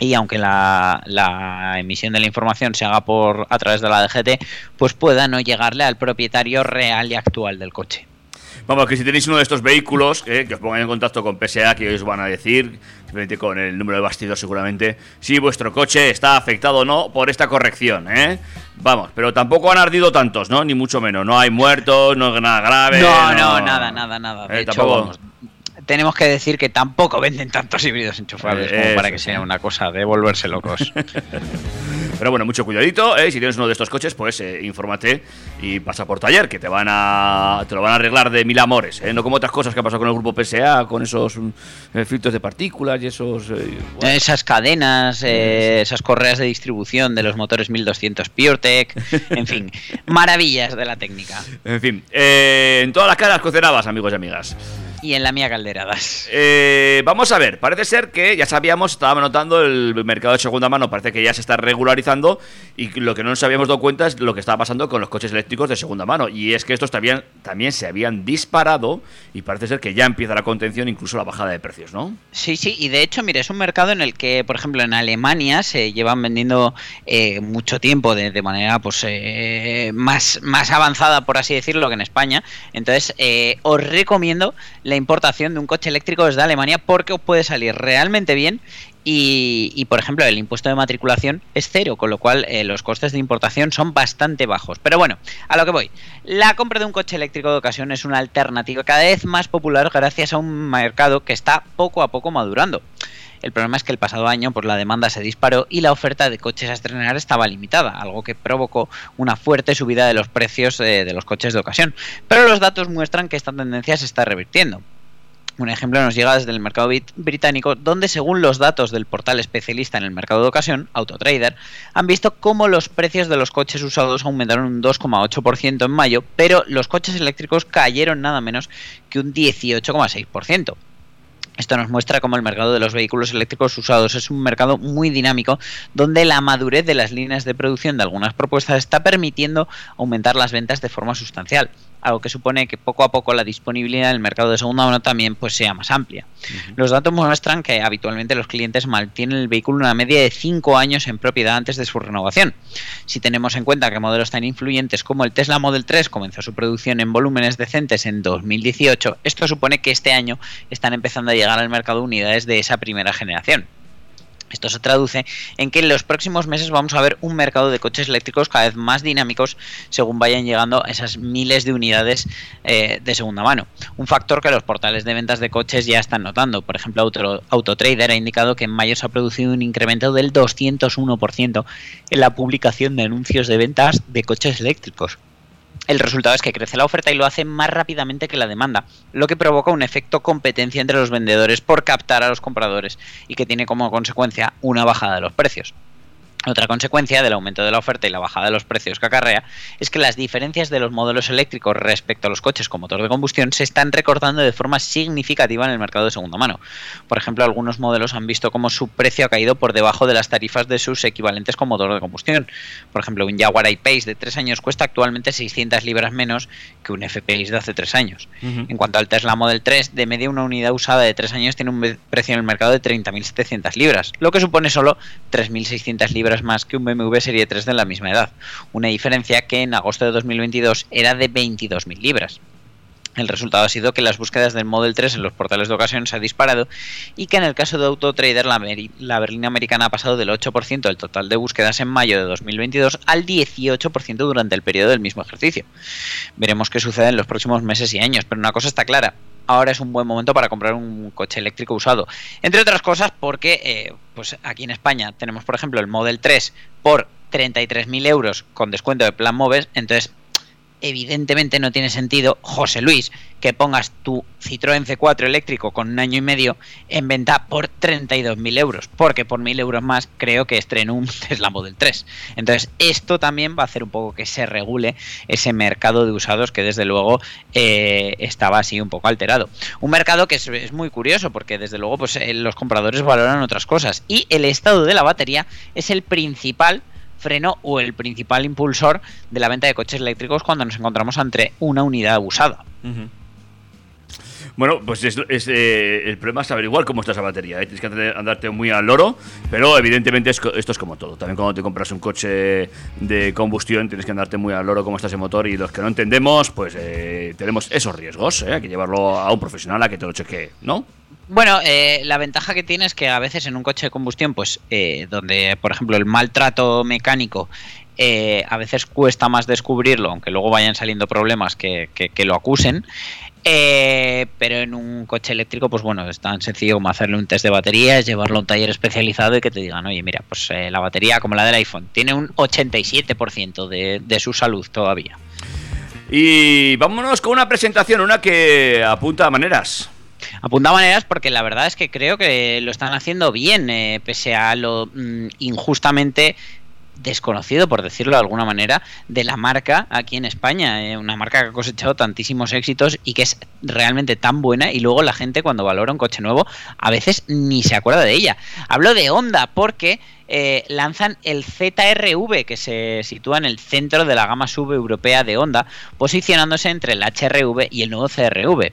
y aunque la, emisión de la información se haga por a través de la DGT, pues pueda no llegarle al propietario real y actual del coche. Vamos, que si tenéis uno de estos vehículos, eh, que os pongan en contacto con PSA, que os van a decir, simplemente con el número de bastidor seguramente, si vuestro coche está afectado o no por esta corrección, ¿eh? Vamos, pero tampoco han ardido tantos, ¿no? Ni mucho menos. No hay muertos, no es nada grave. No, no, nada, nada, nada. De Eh, hecho, tampoco- tenemos que decir que tampoco venden tantos híbridos enchufables Eh, como para eso que sea una cosa de volverse locos. Pero bueno, mucho cuidadito, ¿eh? Si tienes uno de estos coches, pues eh, infórmate y pasa por taller, que te van a te lo van a arreglar de mil amores, ¿eh? No como otras cosas que ha pasado con el grupo PSA, con esos mm, eh, filtros de partículas y esos... eh, bueno. Esas cadenas, eh, esas correas de distribución de los motores 1200 PureTech, en fin, maravillas de la técnica. En fin, eh, en todas las caras cocinabas, amigos y amigas. Y en la mía calderadas. Eh, vamos a ver, parece ser que ya sabíamos, estábamos notando el mercado de segunda mano, parece que ya se está regularizando y lo que no nos habíamos dado cuenta es lo que estaba pasando con los coches eléctricos de segunda mano. Y es que estos también, también se habían disparado y parece ser que ya empieza la contención, incluso la bajada de precios, ¿no? Sí, sí, y de hecho, mire, es un mercado en el que, por ejemplo, en Alemania se llevan vendiendo eh, mucho tiempo de, de manera pues eh, más, más avanzada, por así decirlo, que en España. Entonces, eh, os recomiendo la importación de un coche eléctrico desde Alemania porque os puede salir realmente bien. Y, por ejemplo, el impuesto de matriculación es cero, con lo cual eh, los costes de importación son bastante bajos. Pero bueno, a lo que voy. La compra de un coche eléctrico de ocasión es una alternativa cada vez más popular gracias a un mercado que está poco a poco madurando. El problema es que el pasado año pues, la demanda se disparó y la oferta de coches a estrenar estaba limitada, algo que provocó una fuerte subida de los precios eh, de los coches de ocasión. Pero los datos muestran que esta tendencia se está revirtiendo. Un ejemplo nos llega desde el mercado británico, donde según los datos del portal especialista en el mercado de ocasión, Autotrader, han visto cómo los precios de los coches usados aumentaron un 2,8% en mayo, pero los coches eléctricos cayeron nada menos que un 18,6%. Esto nos muestra cómo el mercado de los vehículos eléctricos usados es un mercado muy dinámico, donde la madurez de las líneas de producción de algunas propuestas está permitiendo aumentar las ventas de forma sustancial, algo que supone que poco a poco la disponibilidad del mercado de segunda mano también pues, sea más amplia. Los datos muestran que habitualmente los clientes mantienen el vehículo una media de 5 años en propiedad antes de su renovación. Si tenemos en cuenta que modelos tan influyentes como el Tesla Model 3 comenzó su producción en volúmenes decentes en 2018, esto supone que este año están empezando a llegar al mercado unidades de esa primera generación. Esto se traduce en que en los próximos meses vamos a ver un mercado de coches eléctricos cada vez más dinámicos según vayan llegando esas miles de unidades eh, de segunda mano. Un factor que los portales de ventas de coches ya están notando. Por ejemplo, Auto, Autotrader ha indicado que en mayo se ha producido un incremento del 201% en la publicación de anuncios de ventas de coches eléctricos. El resultado es que crece la oferta y lo hace más rápidamente que la demanda, lo que provoca un efecto competencia entre los vendedores por captar a los compradores y que tiene como consecuencia una bajada de los precios. Otra consecuencia del aumento de la oferta y la bajada de los precios que acarrea es que las diferencias de los modelos eléctricos respecto a los coches con motor de combustión se están recortando de forma significativa en el mercado de segunda mano. Por ejemplo, algunos modelos han visto cómo su precio ha caído por debajo de las tarifas de sus equivalentes con motor de combustión. Por ejemplo, un Jaguar I-Pace de 3 años cuesta actualmente 600 libras menos que un F-Pace de hace 3 años. En cuanto al Tesla Model 3, de media una unidad usada de 3 años tiene un precio en el mercado de 30.700 libras, lo que supone solo 3.600 libras más que un BMW Serie 3 de la misma edad, una diferencia que en agosto de 2022 era de 22.000 libras. El resultado ha sido que las búsquedas del Model 3 en los portales de ocasión se ha disparado y que en el caso de Autotrader la, la berlina americana ha pasado del 8% del total de búsquedas en mayo de 2022 al 18% durante el periodo del mismo ejercicio. Veremos qué sucede en los próximos meses y años, pero una cosa está clara. Ahora es un buen momento para comprar un coche eléctrico usado. Entre otras cosas porque eh, pues aquí en España tenemos, por ejemplo, el Model 3 por 33.000 euros con descuento de plan MOVES. Entonces, evidentemente no tiene sentido, José Luis, que pongas tu Citroën C4 eléctrico con un año y medio en venta por 32.000 euros, porque por 1.000 euros más creo que estreno un Tesla Model 3. Entonces, esto también va a hacer un poco que se regule ese mercado de usados que desde luego eh, estaba así un poco alterado. Un mercado que es, muy curioso, porque desde luego pues, eh, los compradores valoran otras cosas, y el estado de la batería es el principal freno o el principal impulsor de la venta de coches eléctricos cuando nos encontramos ante una unidad usada. Bueno, pues es, es, eh, el problema es averiguar cómo está esa batería. ¿eh? Tienes que andar- andarte muy al loro, pero evidentemente es esto es como todo. También cuando te compras un coche de combustión tienes que andarte muy al loro cómo está ese motor y los que no entendemos, pues eh, tenemos esos riesgos. ¿eh? Hay que llevarlo a un profesional a que te lo chequee, ¿no? Bueno, eh, la ventaja que tiene es que a veces en un coche de combustión, pues eh, donde, por ejemplo, el maltrato mecánico eh, a veces cuesta más descubrirlo, aunque luego vayan saliendo problemas que lo acusen. Eh, pero en un coche eléctrico, pues bueno, es tan sencillo como hacerle un test de baterías, llevarlo a un taller especializado y que te digan, oye, mira, pues eh, la batería, como la del iPhone, tiene un 87% de, de su salud todavía. Y vámonos con una presentación, una que apunta a maneras. Apunta maneras porque la verdad es que creo que lo están haciendo bien, eh, pese a lo mm, injustamente desconocido, por decirlo de alguna manera, de la marca aquí en España. eh, una marca que ha cosechado tantísimos éxitos y que es realmente tan buena y luego la gente cuando valora un coche nuevo a veces ni se acuerda de ella. Hablo de Honda porque eh, lanzan el ZRV que se sitúa en el centro de la gama sub europea de Honda, posicionándose entre el HRV y el nuevo CRV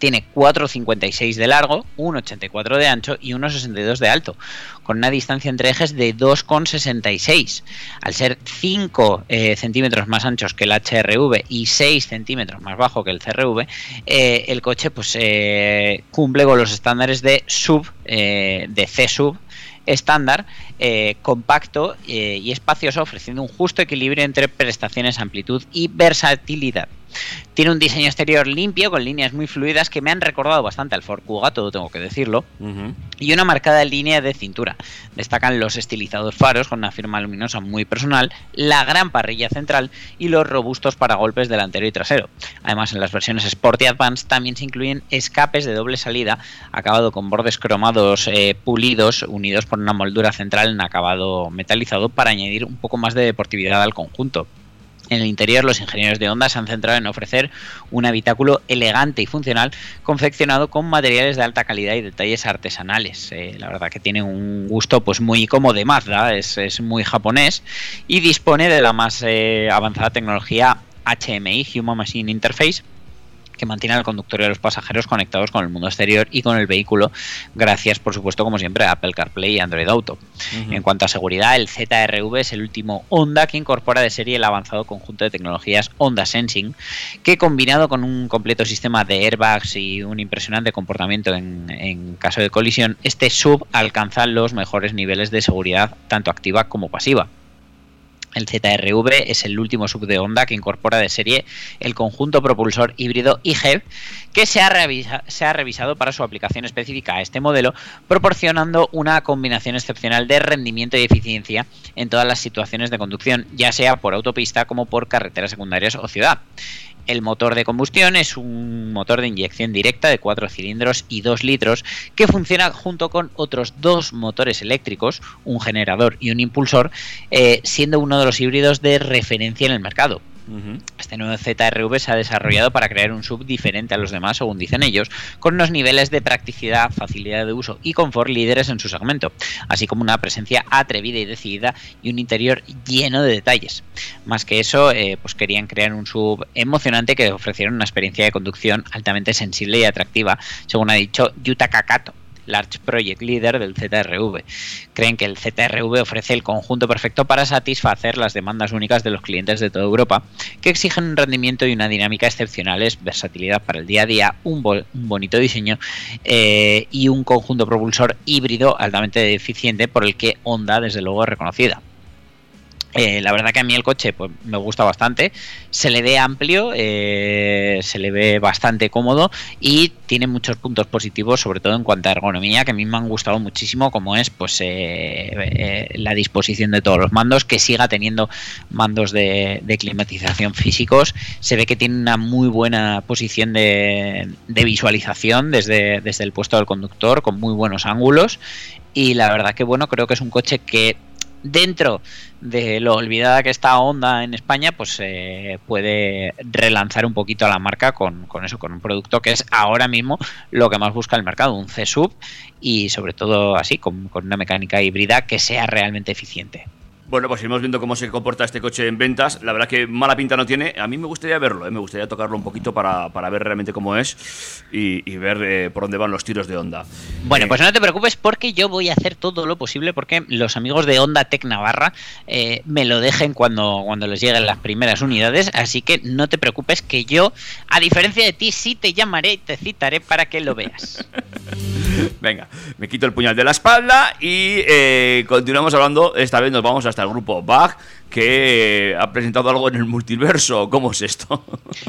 tiene 4,56 de largo, 1,84 de ancho y 1,62 de alto, con una distancia entre ejes de 2,66. Al ser 5 eh, centímetros más anchos que el HRV y 6 centímetros más bajo que el CRV, eh, el coche pues eh, cumple con los estándares de sub, de C sub estándar, compacto y espacioso, ofreciendo un justo equilibrio entre prestaciones, amplitud y versatilidad. Tiene un diseño exterior limpio, con líneas muy fluidas que me han recordado bastante al Ford Kuga, todo tengo que decirlo, y una marcada línea de cintura. Destacan los estilizados faros con una firma luminosa muy personal, la gran parrilla central y los robustos paragolpes delantero y trasero. Además, en las versiones Sport y Advance también se incluyen escapes de doble salida, acabado con bordes cromados eh, pulidos, unidos por una moldura central en acabado metalizado para añadir un poco más de deportividad al conjunto. En el interior, los ingenieros de Honda se han centrado en ofrecer un habitáculo elegante y funcional, confeccionado con materiales de alta calidad y detalles artesanales. Eh, la verdad que tiene un gusto pues muy como de Mazda, es, es muy japonés y dispone de la más eh, avanzada tecnología HMI, Human Machine Interface, que mantiene al conductor y a los pasajeros conectados con el mundo exterior y con el vehículo, gracias por supuesto como siempre a Apple CarPlay y Android Auto. En cuanto a seguridad, el ZRV es el último Honda que incorpora de serie el avanzado conjunto de tecnologías Honda Sensing, que combinado con un completo sistema de airbags y un impresionante comportamiento en, en caso de colisión, este sub alcanza los mejores niveles de seguridad tanto activa como pasiva. El ZRV es el último sub de Honda que incorpora de serie el conjunto propulsor híbrido IGEV que se ha, revisa- se ha revisado para su aplicación específica a este modelo, proporcionando una combinación excepcional de rendimiento y eficiencia en todas las situaciones de conducción, ya sea por autopista como por carreteras secundarias o ciudad. El motor de combustión es un motor de inyección directa de 4 cilindros y 2 litros que funciona junto con otros dos motores eléctricos, un generador y un impulsor, eh, siendo uno de los híbridos de referencia en el mercado. Este nuevo ZRV se ha desarrollado para crear un sub diferente a los demás, según dicen ellos, con unos niveles de practicidad, facilidad de uso y confort líderes en su segmento, así como una presencia atrevida y decidida y un interior lleno de detalles. Más que eso, eh, pues querían crear un sub emocionante que ofreciera una experiencia de conducción altamente sensible y atractiva, según ha dicho Yuta Kakato. Large Project Leader del ZRV. Creen que el ZRV ofrece el conjunto perfecto para satisfacer las demandas únicas de los clientes de toda Europa, que exigen un rendimiento y una dinámica excepcionales, versatilidad para el día a día, un, bo- un bonito diseño eh, y un conjunto propulsor híbrido altamente eficiente por el que Honda desde luego es reconocida. Eh, la verdad que a mí el coche pues, me gusta bastante, se le ve amplio, eh, se le ve bastante cómodo y tiene muchos puntos positivos, sobre todo en cuanto a ergonomía, que a mí me han gustado muchísimo, como es pues eh, la disposición de todos los mandos, que siga teniendo mandos de, de climatización físicos, se ve que tiene una muy buena posición de, de visualización desde, desde el puesto del conductor, con muy buenos ángulos. Y la verdad que bueno, creo que es un coche que dentro de lo olvidada que está Honda en España, pues eh, puede relanzar un poquito a la marca con, eso, con un producto que es ahora mismo lo que más busca el mercado, un C-Sub y sobre todo así, con una mecánica híbrida que sea realmente eficiente. Bueno, pues iremos viendo cómo se comporta este coche en ventas. La verdad que mala pinta no tiene. A mí me gustaría verlo, ¿eh? me gustaría tocarlo un poquito para, para ver realmente cómo es y, y ver eh, por dónde van los tiros de Honda. Bueno, Eh, pues no te preocupes porque yo voy a hacer todo lo posible porque los amigos de Honda Tech Navarra eh, me lo dejen cuando, cuando les lleguen las primeras unidades. Así que no te preocupes que yo, a diferencia de ti, sí te llamaré y te citaré para que lo veas. Venga, me quito el puñal de la espalda y continuamos hablando. Esta vez nos vamos hasta el grupo Bach, que ha presentado algo en el multiverso. ¿Cómo es esto?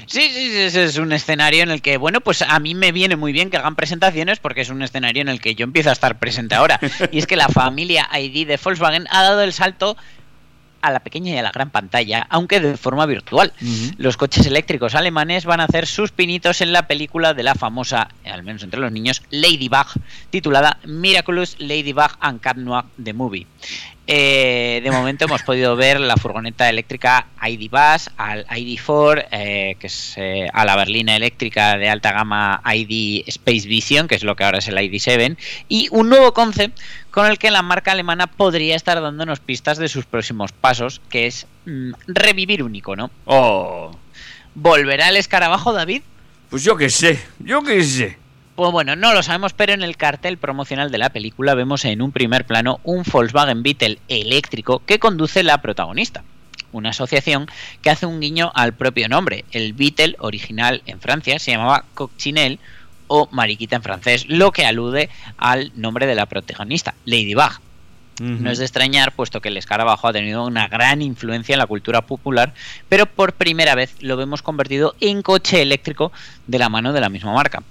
Sí, sí, sí, ese es un escenario en el que, bueno, pues a mí me viene muy bien que hagan presentaciones porque es un escenario en el que yo empiezo a estar presente ahora. Y es que la familia ID de Volkswagen ha dado el salto a la pequeña y a la gran pantalla, aunque de forma virtual. Los coches eléctricos alemanes van a hacer sus pinitos en la película de la famosa, al menos entre los niños, Ladybug, titulada Miraculous Ladybug and Cat Noir The Movie. Eh, de momento hemos podido ver la furgoneta eléctrica ID Bus, al ID4, eh, que es eh, a la berlina eléctrica de alta gama ID Space Vision, que es lo que ahora es el ID7, y un nuevo concept con el que la marca alemana podría estar dándonos pistas de sus próximos pasos, que es mm, revivir un icono. Oh, ¿Volverá el escarabajo, David? pues yo qué sé, yo qué sé. Pues bueno, no lo sabemos, pero en el cartel promocional de la película vemos en un primer plano un Volkswagen Beetle eléctrico que conduce la protagonista. Una asociación que hace un guiño al propio nombre. El Beetle original en Francia se llamaba Coccinelle o Mariquita en francés, lo que alude al nombre de la protagonista, Ladybug. No es de extrañar, puesto que el escarabajo ha tenido una gran influencia en la cultura popular, pero por primera vez lo vemos convertido en coche eléctrico de la mano de la misma marca.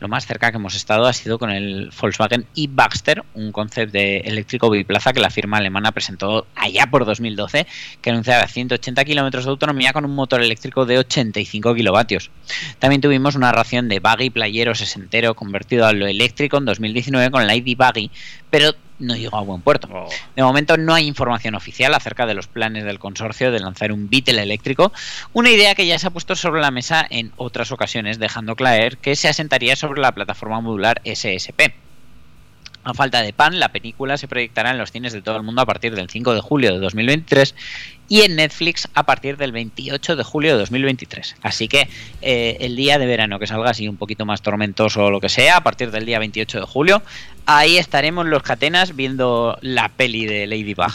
Lo más cerca que hemos estado ha sido con el Volkswagen e-Baxter, un concept de eléctrico biplaza que la firma alemana presentó allá por 2012, que anunciaba 180 kilómetros de autonomía con un motor eléctrico de 85 kilovatios. También tuvimos una ración de buggy playero sesentero convertido a lo eléctrico en 2019 con la ID Buggy, pero no llegó a buen puerto. De momento no hay información oficial acerca de los planes del consorcio de lanzar un Beetle eléctrico, una idea que ya se ha puesto sobre la mesa en otras ocasiones, dejando claro que se asentaría sobre la plataforma modular SSP. A falta de pan, la película se proyectará en los cines de todo el mundo a partir del 5 de julio de 2023 y en Netflix a partir del 28 de julio de 2023. Así que eh, el día de verano que salga así un poquito más tormentoso o lo que sea, a partir del día 28 de julio, ahí estaremos los catenas viendo la peli de Ladybug.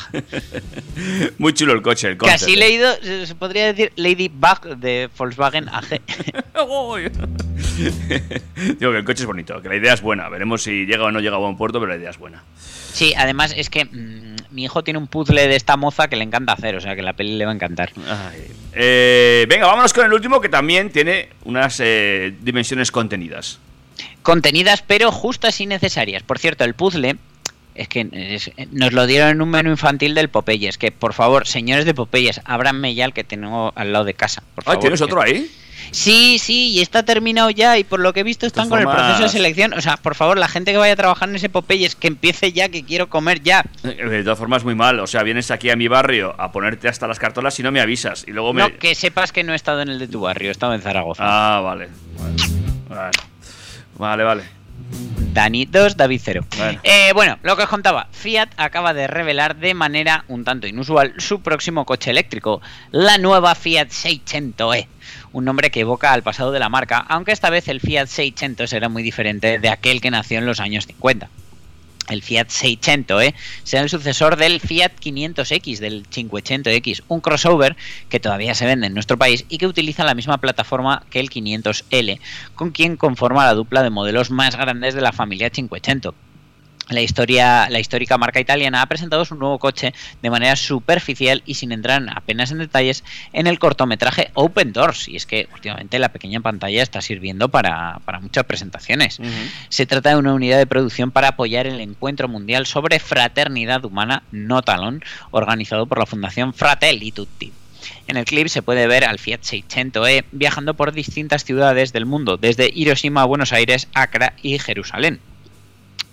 Muy chulo el coche, el concept. así leído se se podría decir Ladybug de Volkswagen AG. Digo que el coche es bonito, que la idea es buena. Veremos si llega o no llega a buen puerto, pero la idea es buena. Sí, además es que mm, mi hijo tiene un puzzle de esta moza que le encanta hacer, o sea que la peli le va a encantar. Ay. Eh, venga, vámonos con el último que también tiene unas eh, dimensiones contenidas. Contenidas pero justas y necesarias. Por cierto, el puzzle es que es- nos lo dieron en un menú infantil del Popeyes, que por favor, señores de Popeyes, ábranme ya el que tengo al lado de casa. Por Ah, favor, ¿tienes otro ahí? Sí, sí, y está terminado ya y por lo que he visto están con el proceso de selección. O sea, por favor, la gente que vaya a trabajar en ese Popeyes, que empiece ya, que quiero comer ya. Eh, De todas formas, muy mal. O sea, vienes aquí a mi barrio a ponerte hasta las cartolas y no me avisas. Y luego me. No, que sepas que no he estado en el de tu barrio, he estado en Zaragoza. Ah, vale. Vale, vale. vale. Dani 2, David 0. Bueno. Eh, bueno, lo que os contaba, Fiat acaba de revelar de manera un tanto inusual su próximo coche eléctrico, la nueva Fiat 600e. Un nombre que evoca al pasado de la marca, aunque esta vez el Fiat 600 será muy diferente de aquel que nació en los años 50. El Fiat 600 ¿eh? será el sucesor del Fiat 500X, del 500X, un crossover que todavía se vende en nuestro país y que utiliza la misma plataforma que el 500L, con quien conforma la dupla de modelos más grandes de la familia 500. La, historia, la histórica marca italiana ha presentado su nuevo coche de manera superficial y sin entrar apenas en detalles en el cortometraje Open Doors. Y es que últimamente la pequeña pantalla está sirviendo para, para muchas presentaciones. Se trata de una unidad de producción para apoyar el encuentro mundial sobre fraternidad humana, no talón, organizado por la Fundación Fratelli Tutti. En el clip se puede ver al Fiat 600e viajando por distintas ciudades del mundo, desde Hiroshima a Buenos Aires, Accra y Jerusalén.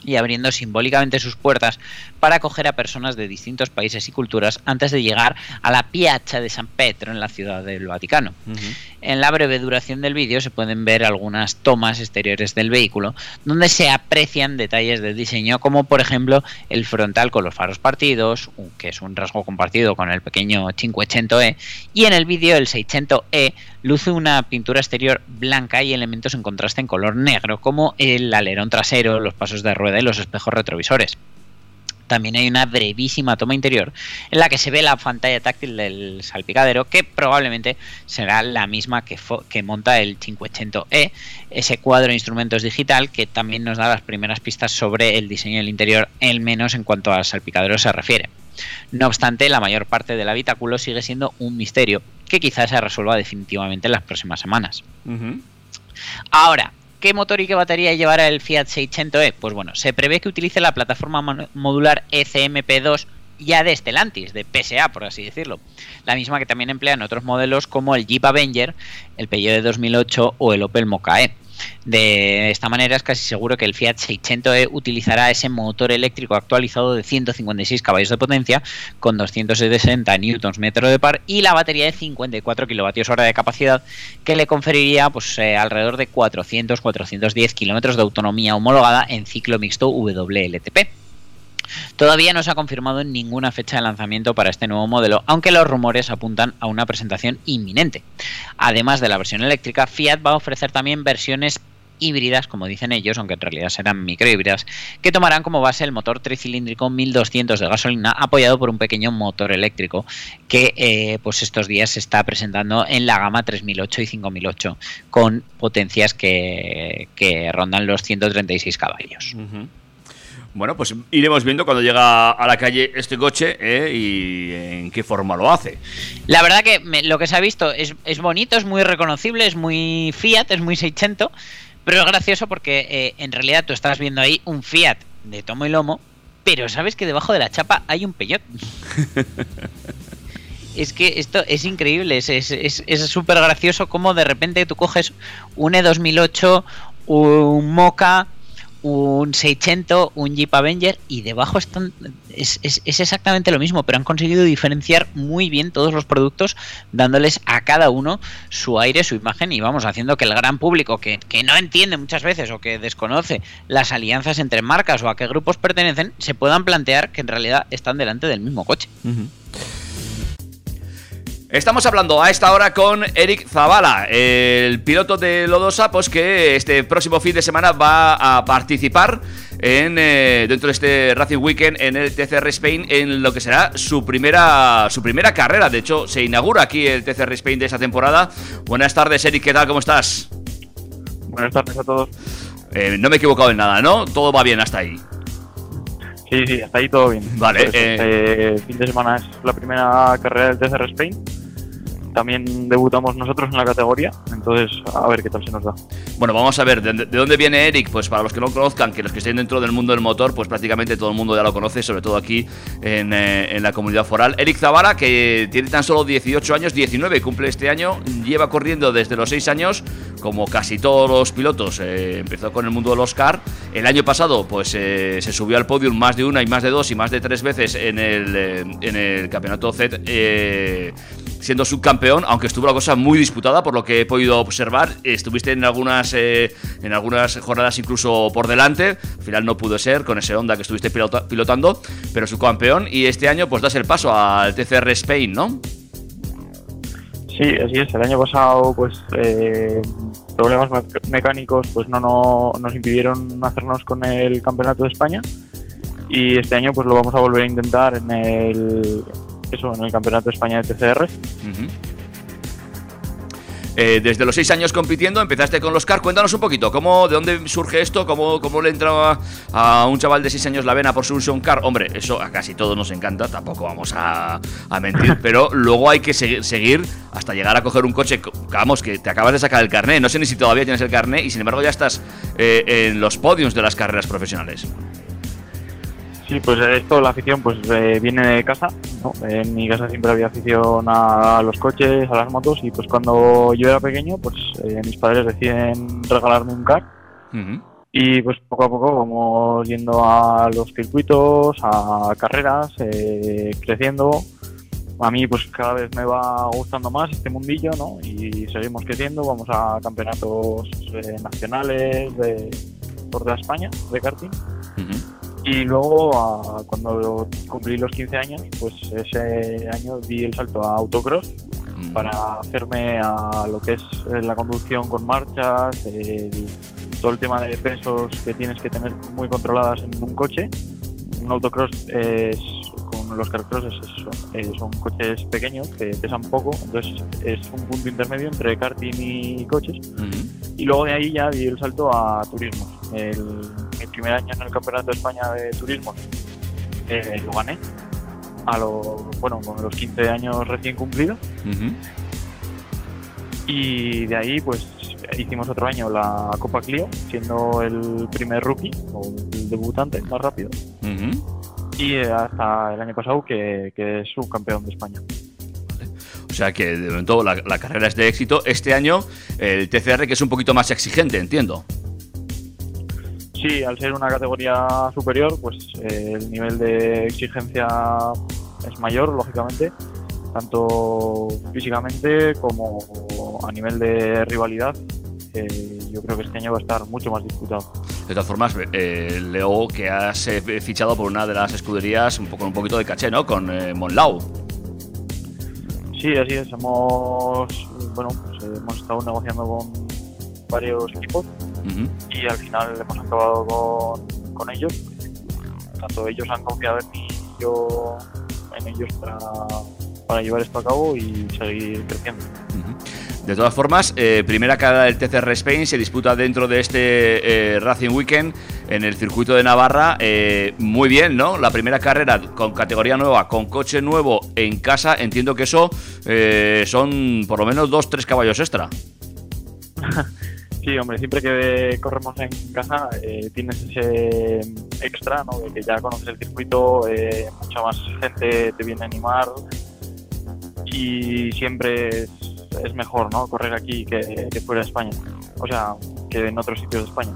Y abriendo simbólicamente sus puertas para acoger a personas de distintos países y culturas antes de llegar a la Piazza de San Pedro en la ciudad del Vaticano. En la breve duración del vídeo se pueden ver algunas tomas exteriores del vehículo donde se aprecian detalles del diseño como por ejemplo el frontal con los faros partidos, que es un rasgo compartido con el pequeño 500e, y en el vídeo el 600e luce una pintura exterior blanca y elementos en contraste en color negro como el alerón trasero, los pasos de rueda y los espejos retrovisores. También hay una brevísima toma interior en la que se ve la pantalla táctil del salpicadero, que probablemente será la misma que, monta el 580e, ese cuadro de instrumentos digital que también nos da las primeras pistas sobre el diseño del interior, al menos en cuanto al salpicadero se refiere. No obstante, la mayor parte del habitáculo sigue siendo un misterio que quizás se resuelva definitivamente en las próximas semanas. Ahora, ¿qué motor y qué batería llevará el Fiat 600e? Pues bueno, se prevé que utilice la plataforma modular E ECMP2 ya de Stellantis, de PSA, por así decirlo. La misma que también emplean otros modelos como el Jeep Avenger, el Peugeot de 2008 o el Opel Mokka. De esta manera es casi seguro que el Fiat 600e utilizará ese motor eléctrico actualizado de 156 caballos de potencia con 260 Nm de par y la batería de 54 kWh de capacidad que le conferiría pues, eh, alrededor de 400-410 km de autonomía homologada en ciclo mixto WLTP. Todavía no se ha confirmado ninguna fecha de lanzamiento para este nuevo modelo, aunque los rumores apuntan a una presentación inminente. Además de la versión eléctrica, Fiat va a ofrecer también versiones híbridas, como dicen ellos, aunque en realidad serán microhíbridas, que tomarán como base el motor tricilíndrico 1200 de gasolina apoyado por un pequeño motor eléctrico que eh, pues estos días se está presentando en la gama 3008 y 5008 con potencias que, que rondan los 136 caballos. Bueno, pues iremos viendo cuando llega a la calle este coche eh, y en qué forma lo hace. La verdad que me- lo que se ha visto es, es bonito, es muy reconocible, es muy Fiat, es muy 600, pero es gracioso porque eh, en realidad tú estás viendo ahí un Fiat de tomo y lomo, pero sabes que debajo de la chapa hay un Peugeot. es que esto es increíble, es súper es, es gracioso cómo de repente tú coges un E E2008, un Mocha, un 600, un Jeep Avenger y debajo están es, es- exactamente lo mismo, pero han conseguido diferenciar muy bien todos los productos, dándoles a cada uno su aire, su imagen y vamos haciendo que el gran público que, que no entiende muchas veces o que desconoce las alianzas entre marcas o a qué grupos pertenecen, se puedan plantear que en realidad están delante del mismo coche. Estamos hablando a esta hora con Eric Zavala, el piloto de Lodos Sapos que este próximo fin de semana va a participar en, eh, dentro de este Racing Weekend en el TCR Spain en lo que será su primera, su primera carrera. De hecho, se inaugura aquí el TCR Spain de esta temporada. Buenas tardes, Eric, ¿qué tal? ¿Cómo estás? Buenas tardes a todos. Eh, no me he equivocado en nada, ¿no? Todo va bien hasta ahí. Sí, sí, hasta ahí todo bien. Vale, eh. eh, fin de semana es la primera carrera del TCR Spain. También debutamos nosotros en la categoría, entonces a ver qué tal se nos da. Bueno, vamos a ver, ¿de, de dónde viene Eric? Pues para los que no conozcan, que los que estén dentro del mundo del motor, pues prácticamente todo el mundo ya lo conoce, sobre todo aquí en, eh, en la comunidad foral. Eric Zavala, que tiene tan solo 18 años, 19 cumple este año, lleva corriendo desde los 6 años, como casi todos los pilotos, eh, empezó con el mundo de los car. El año pasado, pues eh, se subió al podium más de una y más de dos y más de tres veces en el, en el campeonato Z. siendo subcampeón, aunque estuvo la cosa muy disputada por lo que he podido observar. Estuviste en algunas, eh, en algunas jornadas incluso por delante. Al final no pudo ser con ese Honda que estuviste pilota- pilotando, pero subcampeón. Y este año pues das el paso al TCR Spain, ¿no? Sí, así es. El año pasado, pues eh, problemas me- mecánicos, pues no nos impidieron hacernos con el campeonato de España. Y este año, pues lo vamos a volver a intentar en el eso, en el campeonato de España de TCR. Eh, desde los seis años compitiendo, empezaste con los car. Cuéntanos un poquito, ¿cómo, ¿de dónde surge esto? ¿Cómo, cómo le entra a, un chaval de seis años la vena por su un car? Hombre, eso a casi todos nos encanta, tampoco vamos a, a mentir, pero luego hay que seguir, seguir hasta llegar a coger un coche. co- Vamos, que te acabas de sacar el carné, no sé ni si todavía tienes el carné y sin embargo ya estás eh, en los podiums de las carreras profesionales. Sí, pues esto, la afición, pues eh, viene de casa. ¿no? En mi casa siempre había afición a los coches, a las motos, y pues cuando yo era pequeño, pues eh, mis padres deciden regalarme un car. Y pues poco a poco vamos yendo a los circuitos, a carreras, eh, creciendo. A mí pues cada vez me va gustando más este mundillo, ¿no? Y seguimos creciendo, vamos a campeonatos eh, nacionales de por toda España de karting. Y luego, cuando cumplí los 15 años, pues ese año di el salto a autocross para hacerme a lo que es eh, la conducción con marchas, el- todo el tema de pesos que tienes que tener muy controladas en un coche. Un autocross es, con los carcross es eso, eh, son coches pequeños que pesan poco, entonces es un punto intermedio entre karting y coches. Y luego de ahí ya di el salto a turismo. El, primer año en el Campeonato de España de Turismo eh, lo gané. A lo, bueno, con los 15 años recién cumplidos. Y de ahí, pues hicimos otro año la Copa Clio, siendo el primer rookie o el debutante más rápido. Y hasta el año pasado que, que es subcampeón de España. O sea que de momento la, la carrera es de éxito. Este año el TCR que es un poquito más exigente, entiendo. Sí, al ser una categoría superior, pues eh, el nivel de exigencia es mayor, lógicamente, tanto físicamente como a nivel de rivalidad. eh, yo creo que este año va a estar mucho más disputado. De todas formas, eh, leo que has eh, fichado por una de las escuderías un poco, con un poquito de caché, ¿no? Con Monlau. Sí, así es. Hemos, bueno, pues, hemos estado negociando con varios equipos Y al final hemos acabado con, con ellos. Tanto ellos han confiado en mí y yo en ellos para, para llevar esto a cabo y seguir creciendo. De todas formas, eh, primera carrera del TCR Spain se disputa dentro de este eh, Racing Weekend en el circuito de Navarra. Eh, muy bien, ¿no? La primera carrera con categoría nueva, con coche nuevo en casa. Entiendo que eso eh, son por lo menos dos, tres caballos extra. Sí, hombre, siempre que corremos en casa eh, tienes ese extra, ¿no? De que ya conoces el circuito, eh, mucha más gente te viene a animar y siempre es, es mejor, ¿no? Correr aquí que, que fuera de España, o sea, que en otros sitios de España.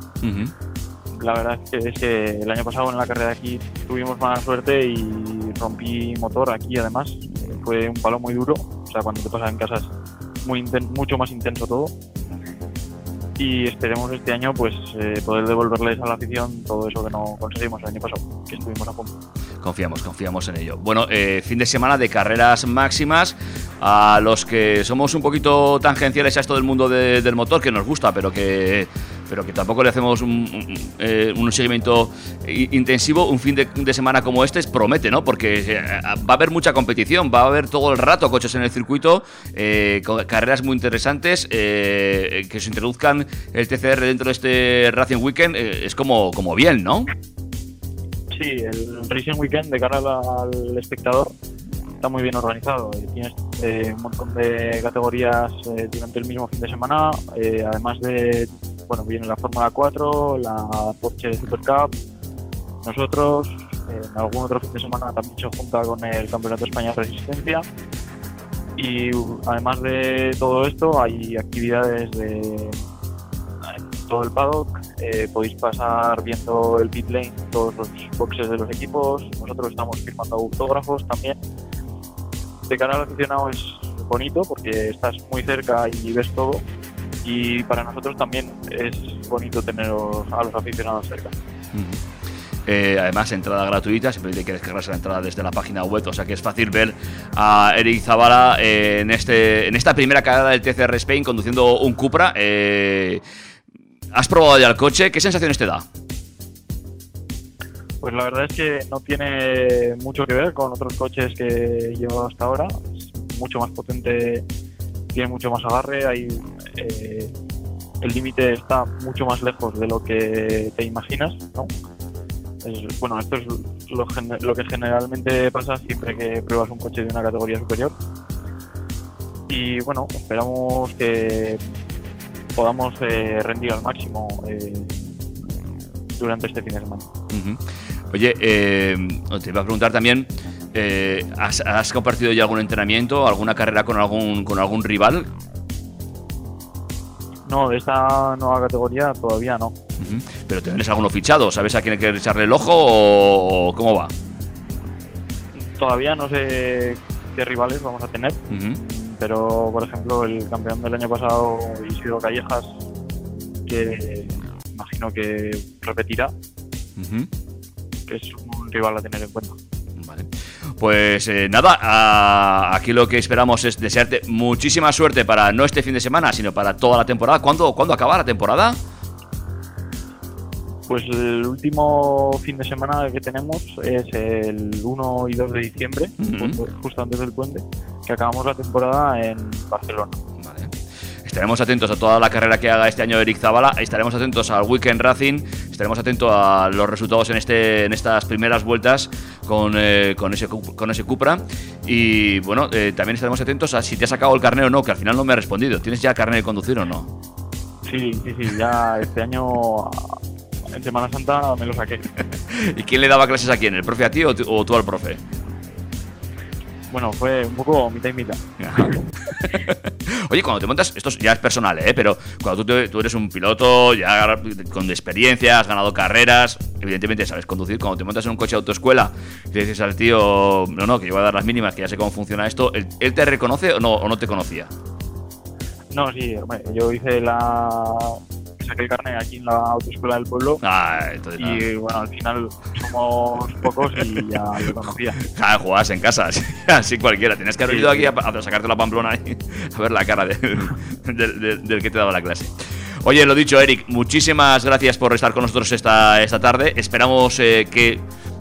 La verdad es que, es que el año pasado en la carrera de aquí tuvimos mala suerte y rompí motor aquí además. Fue un palo muy duro, o sea, cuando te pasa en casa es muy mucho más intenso todo y esperemos este año pues eh, poder devolverles a la afición todo eso que no conseguimos el año pasado, que estuvimos a punto. Confiamos, confiamos en ello. Bueno, eh, fin de semana de carreras máximas. A los que somos un poquito tangenciales a esto del mundo de- del motor, que nos gusta, pero que, pero que tampoco le hacemos un, eh, seguimiento intensivo, un fin de, semana como este promete, ¿no? Porque eh, va a haber mucha competición, va a haber todo el rato coches en el circuito, eh, carreras muy interesantes, eh, que se introduzcan el TCR dentro de este Racing Weekend, eh, es como, como bien, ¿no? Sí, el Racing Weekend de cara al, espectador está muy bien organizado. Tienes un montón de categorías durante el mismo fin de semana, además de, bueno, viene la Fórmula 4, la Porsche Super Cup, nosotros, eh, en algún otro fin de semana también se junta con el Campeonato de España de Resistencia. Y además de todo esto, hay actividades de todo el paddock. eh, podéis pasar viendo el pit lane, todos los boxes de los equipos. Nosotros estamos firmando autógrafos también. De cara al aficionado es bonito porque estás muy cerca y ves todo. Y para nosotros también es bonito tener a los aficionados cerca. Eh, además, entrada gratuita, siempre hay que la entrada desde la página web, o sea que es fácil ver a Eric Zavala eh, en, este, en esta primera carrera del TCR Spain conduciendo un Cupra. Eh, ¿Has probado ya el coche? ¿Qué sensaciones te da? Pues la verdad es que no tiene mucho que ver con otros coches que he llevado hasta ahora. Es mucho más potente, tiene mucho más agarre, hay, eh, el límite está mucho más lejos de lo que te imaginas. ¿no? Bueno, esto es lo, lo que generalmente pasa siempre que pruebas un coche de una categoría superior. Y bueno, esperamos que podamos eh, rendir al máximo eh, durante este fin de semana. Oye, te iba a preguntar también, ¿has, has compartido ya algún entrenamiento, alguna carrera con algún, con algún rival? No, de esta nueva categoría todavía no. Pero ¿tendréis alguno fichado? ¿Sabes a quién hay que echarle el ojo o cómo va? Todavía no sé qué rivales vamos a tener, pero por ejemplo el campeón del año pasado, Isidro Callejas, que imagino que repetirá, que es un rival a tener en cuenta. Pues eh, nada, a- aquí lo que esperamos es desearte muchísima suerte para no este fin de semana, sino para toda la temporada. ¿Cuándo, ¿cuándo acaba la temporada? Pues el último fin de semana que tenemos es el 1 y 2 de diciembre, justo antes del puente, que acabamos la temporada en Barcelona. Vale. Estaremos atentos a toda la carrera que haga este año Eric Zavala, estaremos atentos al Weekend Racing, estaremos atentos a los resultados en, este, en estas primeras vueltas con, eh, con, ese, con ese Cupra. Y bueno, eh, también estaremos atentos a si te has sacado el carnet o no, que al final no me ha respondido. ¿Tienes ya carnet de conducir o no? Sí, sí, sí, ya este año en Semana Santa me lo saqué. ¿Y quién le daba clases a quién? ¿El profe a ti o tú al profe? Bueno, fue un poco mitad y mitad. Oye, cuando te montas, esto ya es personal, ¿eh? Pero cuando tú, te- tú eres un piloto ya con experiencia, has ganado carreras, evidentemente sabes conducir. Cuando te montas en un coche de autoescuela y le dices al tío, no, no, que yo voy a dar las mínimas, que ya sé cómo funciona esto, ¿él, él te reconoce o no, o no te conocía? No, sí, hombre, yo hice la. Saqué el carnet aquí en la autoescuela del pueblo. Ah, entonces nada. Y bueno, al final somos pocos y ya lo conocía. Ah, jugabas en casa, así, cualquiera. Tenías que haber ido aquí a, a sacarte la pamplona y a ver la cara del, del- del- del que te daba la clase. Oye, lo dicho, Eric, muchísimas gracias por estar con nosotros esta, esta tarde. Esperamos eh, que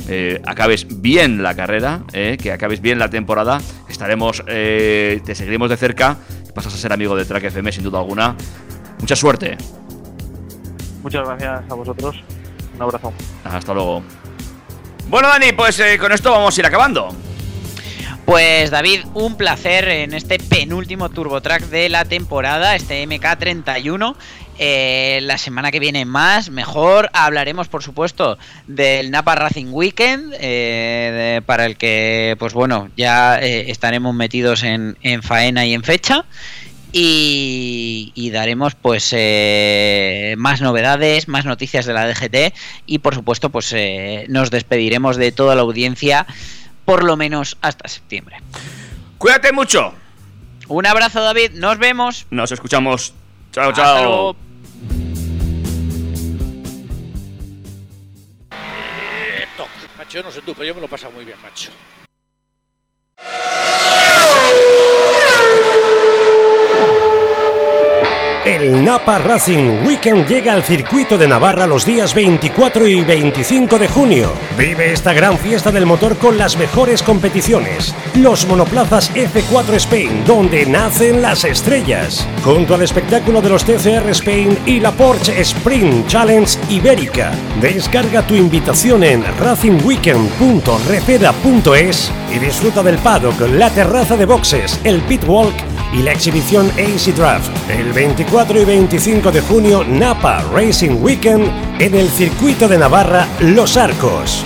eh, acabes bien la carrera, eh, que acabes bien la temporada. Estaremos, eh, te seguiremos de cerca. Pasas a ser amigo de Track FM, sin duda alguna. Mucha suerte. Muchas gracias a vosotros. Un abrazo. Hasta luego. Bueno, Dani, pues eh, con esto vamos a ir acabando. Pues David, un placer en este penúltimo Turbo Track de la temporada, este MK31. Eh, la semana que viene más, mejor. Hablaremos, por supuesto, del Napa Racing Weekend, eh, de- para el que, pues bueno, ya eh, estaremos metidos en, en faena y en fecha. Y, y daremos pues eh, más novedades, más noticias de la DGT y por supuesto pues eh, nos despediremos de toda la audiencia por lo menos hasta septiembre. Cuídate mucho. Un abrazo David, nos vemos. Nos escuchamos. Chao, Hasta chao. luego. Macho, yo no sé tú, pero yo me lo he pasado muy bien, macho. El Napa Racing Weekend llega al circuito de Navarra los días 24 y 25 de junio. Vive esta gran fiesta del motor con las mejores competiciones. Los monoplazas F4 Spain, donde nacen las estrellas. Junto al espectáculo de los TCR Spain y la Porsche Sprint Challenge Ibérica. Descarga tu invitación en racingweekend.refeda.es y disfruta del paddock, la terraza de boxes, el pit walk y la exhibición AC Draft el 24 y 25 de junio Napa Racing Weekend en el circuito de Navarra Los Arcos.